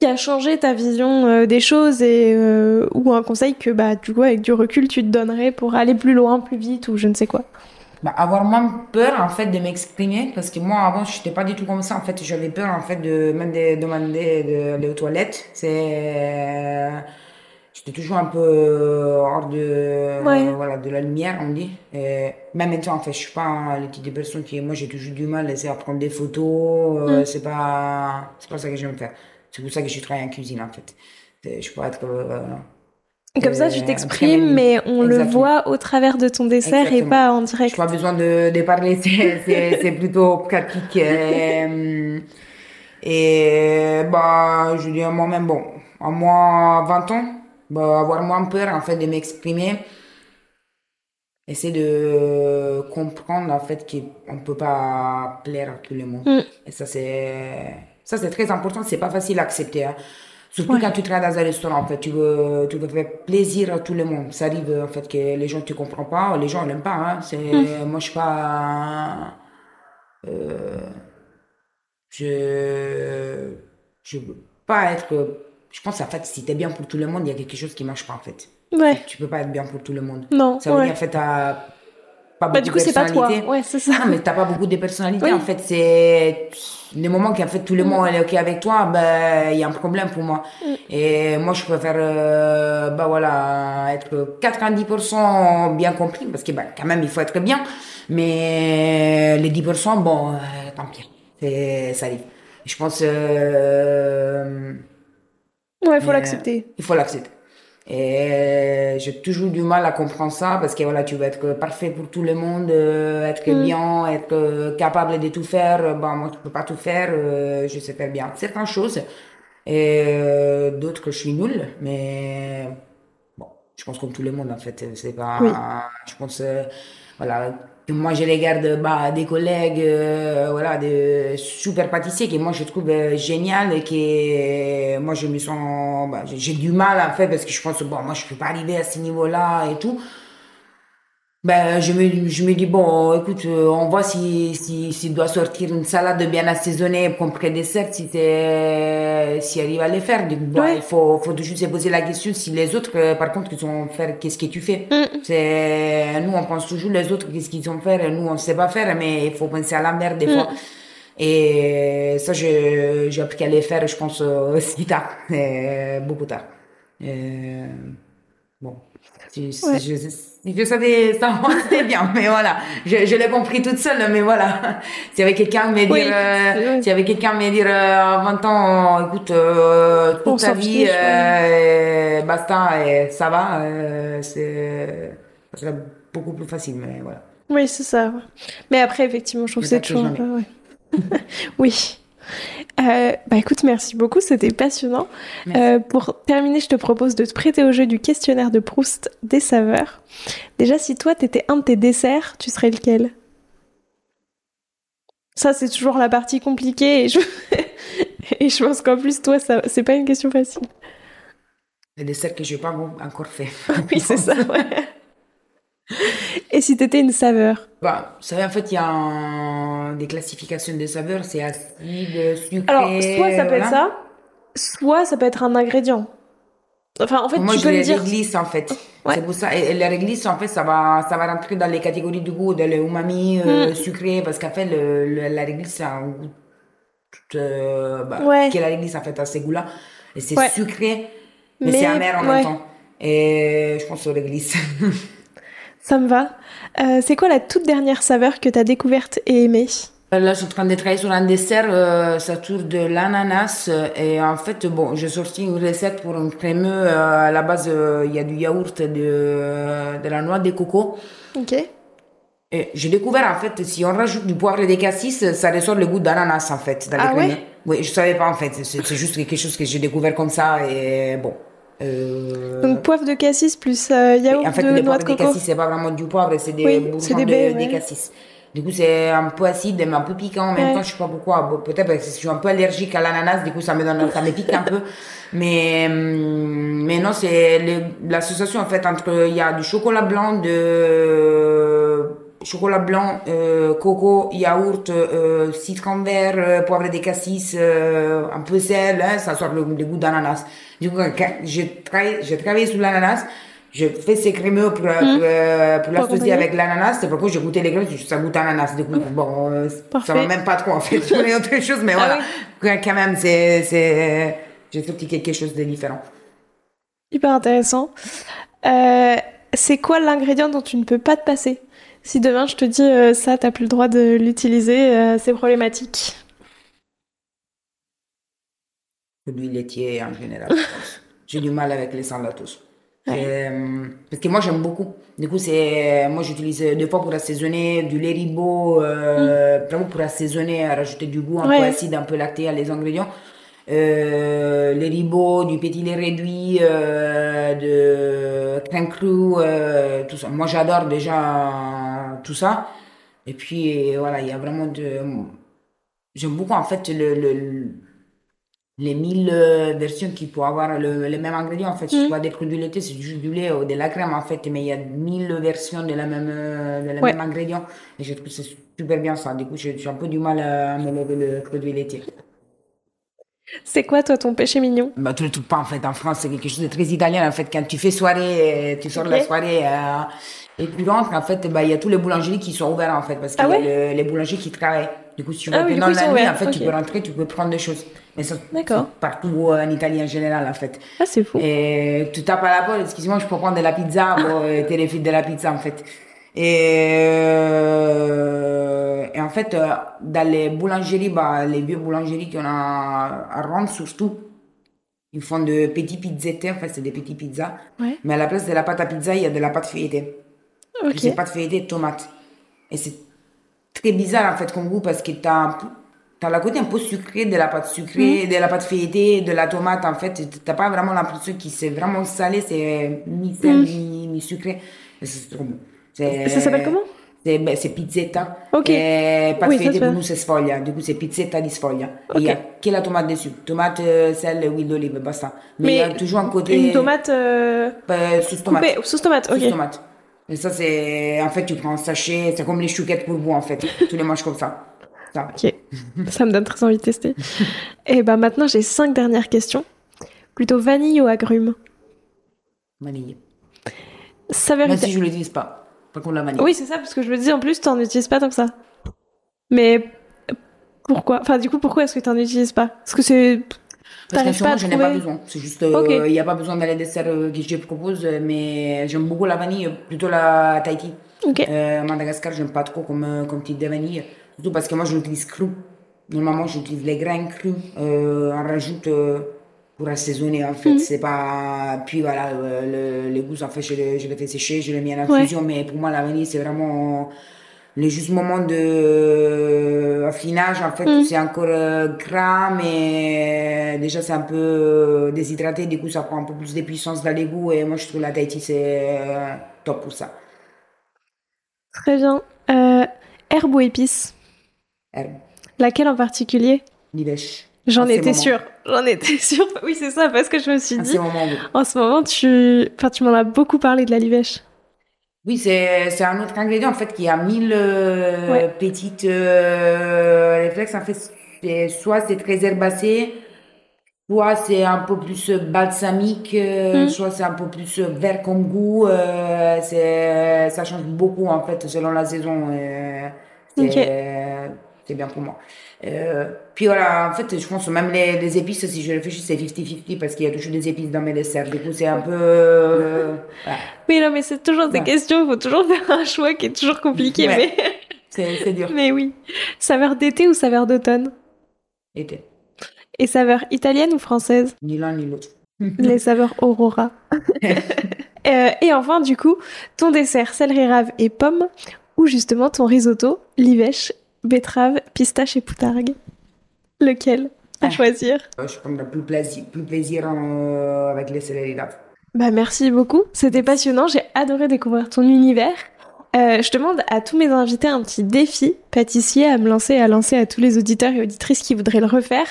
qui a changé ta vision euh, des choses et euh, ou un conseil que bah du coup avec du recul tu te donnerais pour aller plus loin, plus vite ou je ne sais quoi? bah, avoir moins peur en fait de m'exprimer parce que moi avant je n'étais pas du tout comme ça en fait j'avais peur en fait de même de demander d'aller aux toilettes c'est j'étais toujours un peu hors de voilà de la lumière on dit. Et même maintenant en fait je suis pas le type de personne qui moi j'ai toujours du mal à prendre des photos euh, mm. c'est pas c'est pas ça que j'aime faire. C'est pour ça que je travaille en cuisine en fait. Je peux être euh, comme ça, tu t'exprimes, mais on le voit au travers de ton dessert et pas en direct. Je n'ai pas besoin de, de parler, c'est plutôt pratique. Et, et bah, je dis moi-même, bon, à moi, 20 ans, bah, avoir moins peur en fait de m'exprimer. Essayer de comprendre en fait qu'on ne peut pas plaire à tout le monde. Mm. Et ça, c'est ça c'est très important, c'est pas facile à accepter. Hein. Surtout quand tu travailles dans un restaurant, en fait, tu veux, tu veux faire plaisir à tout le monde. Ça arrive, en fait, que les gens ne te comprennent pas, les gens n'aiment pas, hein. C'est, hmm. moi, je suis pas, euh, je, je veux pas être, je pense, en fait, si tu es bien pour tout le monde, il y a quelque chose qui marche pas, en fait. Ouais. Tu peux pas être bien pour tout le monde. Non. Ça veut dire, en fait, à pas bah, du coup, c'est pas toi. Ouais, c'est ça. Non, mais t'as pas beaucoup de personnalité. En fait, c'est les moments qu'en fait tout le monde est ok avec toi, ben il y a un problème pour moi. Mm. Et moi, je préfère, euh, bah voilà, être 90% bien compris parce que ben quand même il faut être bien. Mais les 10%, bon, euh, tant pis, c'est ça arrive. Je pense. Euh, ouais, il faut l'accepter. Il faut l'accepter. Et j'ai toujours du mal à comprendre ça parce que voilà, tu veux être parfait pour tout le monde, euh, être mm. bien, être euh, capable de tout faire. Bon, moi, je peux pas tout faire, euh, je sais faire bien certaines choses et d'autres que je suis nulle. Mais bon, je pense comme tout le monde en fait. C'est pas, je pense, voilà, moi je regarde bah, des collègues euh, voilà des super pâtissiers que moi je trouve euh, génial et que moi je me sens bah, j'ai du mal en fait parce que je pense bon moi je peux pas arriver à ce niveau là et tout ben, je me, je me dis, bon, écoute, euh, on voit si, si, si doit sortir une salade bien assaisonnée comme pré-dessert, si t'es, si arrive à les faire. bon, il faut, faut toujours se poser la question si les autres, euh, par contre, ils ont faire, qu'est-ce que tu fais? Mm. C'est, nous, on pense toujours les autres, qu'est-ce qu'ils ont fait, nous, on sait pas faire, mais il faut penser à l'envers des mm. fois. Et ça, j'ai appris à les faire, je pense, aussi tard, beaucoup tard. bon, je, je, je savais ça, c'était bien, mais voilà, je, je l'ai compris toute seule, mais voilà. S'il y avait quelqu'un me dire, euh, s'il y avait quelqu'un me dire euh, 20 ans, écoute, euh, toute ta vie, euh, basta, et ça va, euh, c'est, ça beaucoup plus facile, mais voilà. Oui, c'est ça. Mais après, effectivement, je trouve que c'est toujours un peu, oui. Euh, bah écoute, merci beaucoup, c'était passionnant. Euh, pour terminer, je te propose de te prêter au jeu du questionnaire de Proust des saveurs. Déjà, si toi t'étais un de tes desserts, tu serais lequel? Ça, c'est toujours la partie compliquée et je, et je pense qu'en plus, toi, ça, c'est pas une question facile. Les desserts que je n'ai pas encore fait. oui, c'est ça, ouais. Et si t'étais une saveur bah, savez, en fait, il y a des classifications de saveurs, c'est acide, sucré. Alors, soit ça peut être ça, soit ça peut être un ingrédient. Enfin, en fait, Moi, tu peux les dire. réglisse, en fait. C'est pour ça. Et, les réglisse, en fait, ça va, ça va rentrer dans les catégories du goût, de l'umami euh, mm. sucré, parce qu'en fait, le, la réglisse, c'est un goût euh, bah, qui est la réglisse, en fait, à ces goûts-là. Et c'est sucré, mais, c'est amer en même temps. Et je pense que réglisse. Ça me va. Euh, c'est quoi la toute dernière saveur que tu as découverte et aimée? Euh, Là, je suis en train de travailler sur un dessert, euh, ça tourne de l'ananas. Et en fait, bon, j'ai sorti une recette pour un crémeux. à la base, il y a du yaourt, de, de la noix de coco. Ok. Et j'ai découvert, en fait, si on rajoute du poivre et des cassis, ça ressort le goût d'ananas, en fait, dans ah Ouais? Oui, je savais pas, en fait. C'est juste quelque chose que j'ai découvert comme ça. Et bon, euh... Donc poivre de cassis plus euh, yaourt en fait, de noix de coco. cassis, c'est pas vraiment du poivre, c'est des oui, bourgeons des de, baies, de ouais. cassis. Du coup, c'est un peu acide, mais un peu piquant en même Ouais. temps. Je sais pas pourquoi. Peut-être parce que je suis un peu allergique à l'ananas, du coup, ça me donne, ça me pique un peu. Mais, mais non, c'est l'association, en fait, entre, il y a du chocolat blanc, de, chocolat blanc, euh, coco, yaourt, euh, citron vert, euh, poivre de cassis, un peu sel, hein, ça sort le, le goût d'ananas. Du coup, quand j'ai travaillé, j'ai travaillé sur l'ananas, je fais ces crémeux pour, Mhm. pour, l'associer avec l'ananas. C'est pourquoi j'ai goûté les crêmes, ça goûte ananas. Du coup, bon, euh, ça Parfait. va même pas trop en fait. Je autre chose, mais Ah voilà. Quand même, c'est, c'est, j'ai sorti quelque chose de différent. Hyper intéressant. Euh, c'est quoi l'ingrédient dont tu ne peux pas te passer? Si demain je te dis euh, ça, t'as plus le droit de l'utiliser, euh, c'est problématique. Produits laitiers en général. J'ai du mal avec les sans lactose. Euh, parce que moi j'aime beaucoup. Du coup, c'est moi j'utilise deux fois pour assaisonner du lait ribot, euh, vraiment pour assaisonner, rajouter du goût un Ouais. peu acide, un peu lacté à les ingrédients. Euh, les ribots, du petit lait réduit, euh, de crème crue, euh, tout ça. Moi j'adore déjà tout ça. Et puis voilà, il y a vraiment de. J'aime beaucoup en fait le, le- les mille euh, versions qu'il peut avoir le, les mêmes ingrédients en fait. Si tu vois des produits laitiers, c'est juste du lait ou de la crème en fait, mais il y a mille versions de la même, euh, de la Ouais. même ingrédient. Et je trouve que c'est super bien ça. Du coup, j'ai j'ai un peu du mal à me lever le produit laitier. C'est quoi toi ton péché mignon? Bah, tous les trucs pas en fait en France, c'est quelque chose de très italien en fait. Quand tu fais soirée, euh, tu sors de la Ok. soirée euh, et tu rentres en fait, bah, il y a tous les boulangeries qui sont ouvertes en fait parce qu'il Ah y a ouais? le- les boulangers qui travaillent. Du coup, si tu Ah vas oui, sont la nuit, ouverts, en fait, tu ok. peux rentrer, tu peux prendre des choses. Mais ça, partout euh, en Italie en général en fait. Ah c'est fou. Et tu tapes à la porte, excuse-moi, je peux prendre de la pizza, bon, euh, t'es les filles de la pizza en fait. Et, euh, et en fait, euh, dans les boulangeries, bah, les vieux boulangeries qu'on a à Rome surtout, ils font de petits pizzettes, en fait, c'est des petits pizzas. Ouais. Mais à la place de la pâte à pizza, il y a de la pâte feuilletée. Ok. Et C'est pâte feuilletée de tomate. Et c'est très bizarre en fait comme goût parce que un peu- t'as la côté un peu sucré de la pâte sucrée, Mm. de la pâte feuilletée, de la tomate en fait. T'as pas vraiment l'impression que c'est vraiment salé, c'est mi sel, mi, mi sucré. Et c'est trop bon. C'est-. Ça s'appelle comment? C'est, ben, pizzetta. Ok. Pâte Oui, ça pour fait. nous c'est sfoglia. Du coup c'est pizzetta di sfoglia. Et il a que la tomate dessus. Tomate, euh, sel, huile d'olive, basta. Mais il y a toujours un côté. Une tomate euh, euh, sauce tomate. coupée, sauce tomate, ok. Sauce tomate. Et ça, c'est. En fait, tu prends un sachet, c'est comme les chouquettes pour vous, en fait. tu les manges comme ça. ça. Ok, ça me donne très envie de tester. Et ben maintenant j'ai cinq dernières questions. Plutôt vanille ou agrumes? Vanille. Saveur Même ita- si je ne l'utilise pas. La vanille. Oui, c'est ça, parce que je me dis en plus, t'en utilises pas tant que ça. Mais pourquoi? Enfin, du coup, pourquoi est-ce que t'en utilises pas? Parce que c'est. Parce qu'en je n'ai pas besoin. C'est juste. euh, Il n'y a pas besoin dans les desserts euh, que je propose, mais j'aime beaucoup la vanille, plutôt la Tahiti. Ok. Euh, Madagascar, j'aime pas trop comme, euh, comme type de vanille. Surtout parce que moi, je l'utilise cru. Normalement, j'utilise les grains crus. On rajoute euh, pour assaisonner, en Mhm. fait. C'est pas. Puis voilà, euh, le, les goûts, en fait, je les, je les fais sécher, je les mets en infusion. Mais pour moi, la vanille, c'est vraiment le juste moment de euh, affinage. En fait, c'est encore euh, gras, mais déjà, c'est un peu déshydraté. Du coup, ça prend un peu plus de puissance dans les goûts. Et moi, je trouve la Tahiti, c'est top pour ça. Très bien. Euh, herbe ou épice Herbe. Laquelle en particulier? L'ivèche. J'en étais sûre. J'en étais sûre. Oui, c'est ça, parce que je me suis dit. oui. En ce moment, tu, enfin, tu m'en as beaucoup parlé de la livèche. Oui, c'est un autre ingrédient en fait qui a mille euh, Ouais. petites euh, réflexes. En fait, soit c'est très herbacé, soit c'est un peu plus balsamique, euh, Mm. soit c'est un peu plus vert comme goût. euh, ça change beaucoup en fait selon la saison. c'est bien pour moi. Euh, puis voilà, en fait, je pense même les, les épices, si je réfléchis, c'est 50-50 parce qu'il y a toujours des épices dans mes desserts. Du coup, c'est un peu. euh, voilà. Oui, non, mais c'est toujours des Ouais. questions. Il faut toujours faire un choix qui est toujours compliqué. Ouais. Mais... C'est c'est dur. mais oui. Saveur d'été ou saveur d'automne? Été. Et saveur italienne ou française? Ni l'un ni l'autre. Les saveurs Aurora. Euh, et enfin, du coup, ton dessert céleri rave et pomme ou justement ton risotto livèche, betterave, pistache et poutargue. Lequel à Ah. choisir? Euh, Je prendrai plus plaisir, plus plaisir euh, avec les céleri. Bah merci beaucoup, c'était passionnant, j'ai adoré découvrir ton univers. Euh, je demande à tous mes invités un petit défi pâtissier à me lancer et à lancer à tous les auditeurs et auditrices qui voudraient le refaire.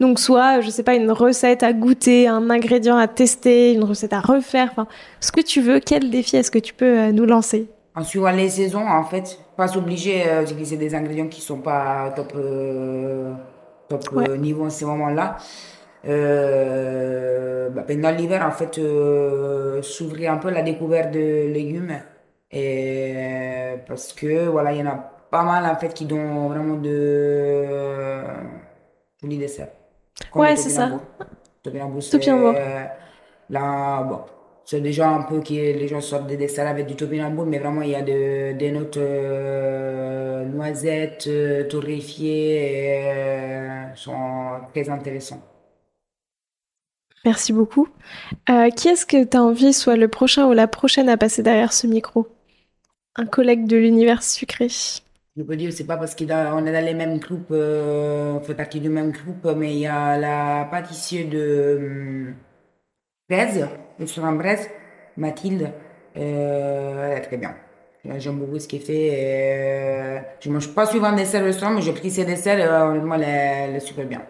Donc soit, je sais pas, une recette à goûter, un ingrédient à tester, une recette à refaire, enfin, ce que tu veux, quel défi est-ce que tu peux euh, nous lancer? En suivant les saisons, en fait, pas s'obliger euh, d'utiliser des ingrédients qui sont pas top, euh, top Ouais. euh, niveau en ce moment-là. Euh, bah, pendant l'hiver, en fait, euh, s'ouvrir un peu la découverte de légumes. Et parce que voilà, il y en a pas mal en fait qui donnent vraiment de jolis desserts. Comme Ouais, c'est ça. topinambour. Topinambour, là, bon, c'est déjà un peu que les gens sortent des desserts avec du topinambour, mais vraiment il y a des notes euh, noisettes, euh, torréfiées, et, sont très intéressants. Merci beaucoup. qui est-ce que tu as envie soit le prochain ou la prochaine à passer derrière ce micro? Un collègue de l'univers sucré je peux dire, c'est pas parce qu'on est dans les mêmes groupes, on fait partie du même groupe, mais il y a la pâtissier de 13 et sur un Brest, Mathilde, euh, très bien. J'aime beaucoup ce qu'elle fait. Euh, je ne mange pas souvent des desserts restaurant, mais j'ai pris ses desserts et elle est super bien.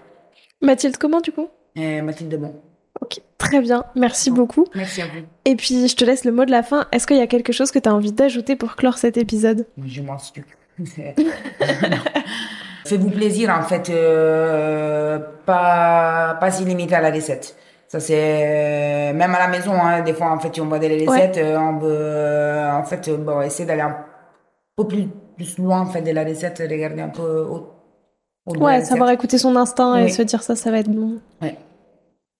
Mathilde, comment du coup? Euh, Mathilde Bon. Ok, très bien. Merci beaucoup. Merci à vous. Et puis, je te laisse le mot de la fin. Est-ce qu'il y a quelque chose que tu as envie d'ajouter pour clore cet épisode? Je m'en suis. Faites-vous plaisir, en fait. Euh, pas, pas si limité à la recette. Ça, c'est, même à la maison, hein, des fois, en fait, on voit des recettes, euh, on veut, euh, en fait, euh, bon, essayer d'aller un peu plus, plus loin, en fait, de la recette, regarder un peu au, Ouais, savoir écouter son instinct et se dire ça, ça va être bon. Ouais.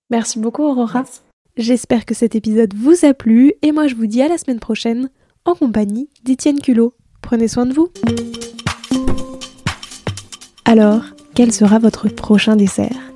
Merci beaucoup, Aurora. J'espère que cet épisode vous a plu et moi je vous dis à la semaine prochaine en compagnie d'Étienne Culot. Prenez soin de vous. Alors, quel sera votre prochain dessert?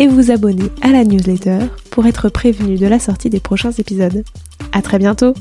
et vous abonner à la newsletter pour être prévenu de la sortie des prochains épisodes. À très bientôt!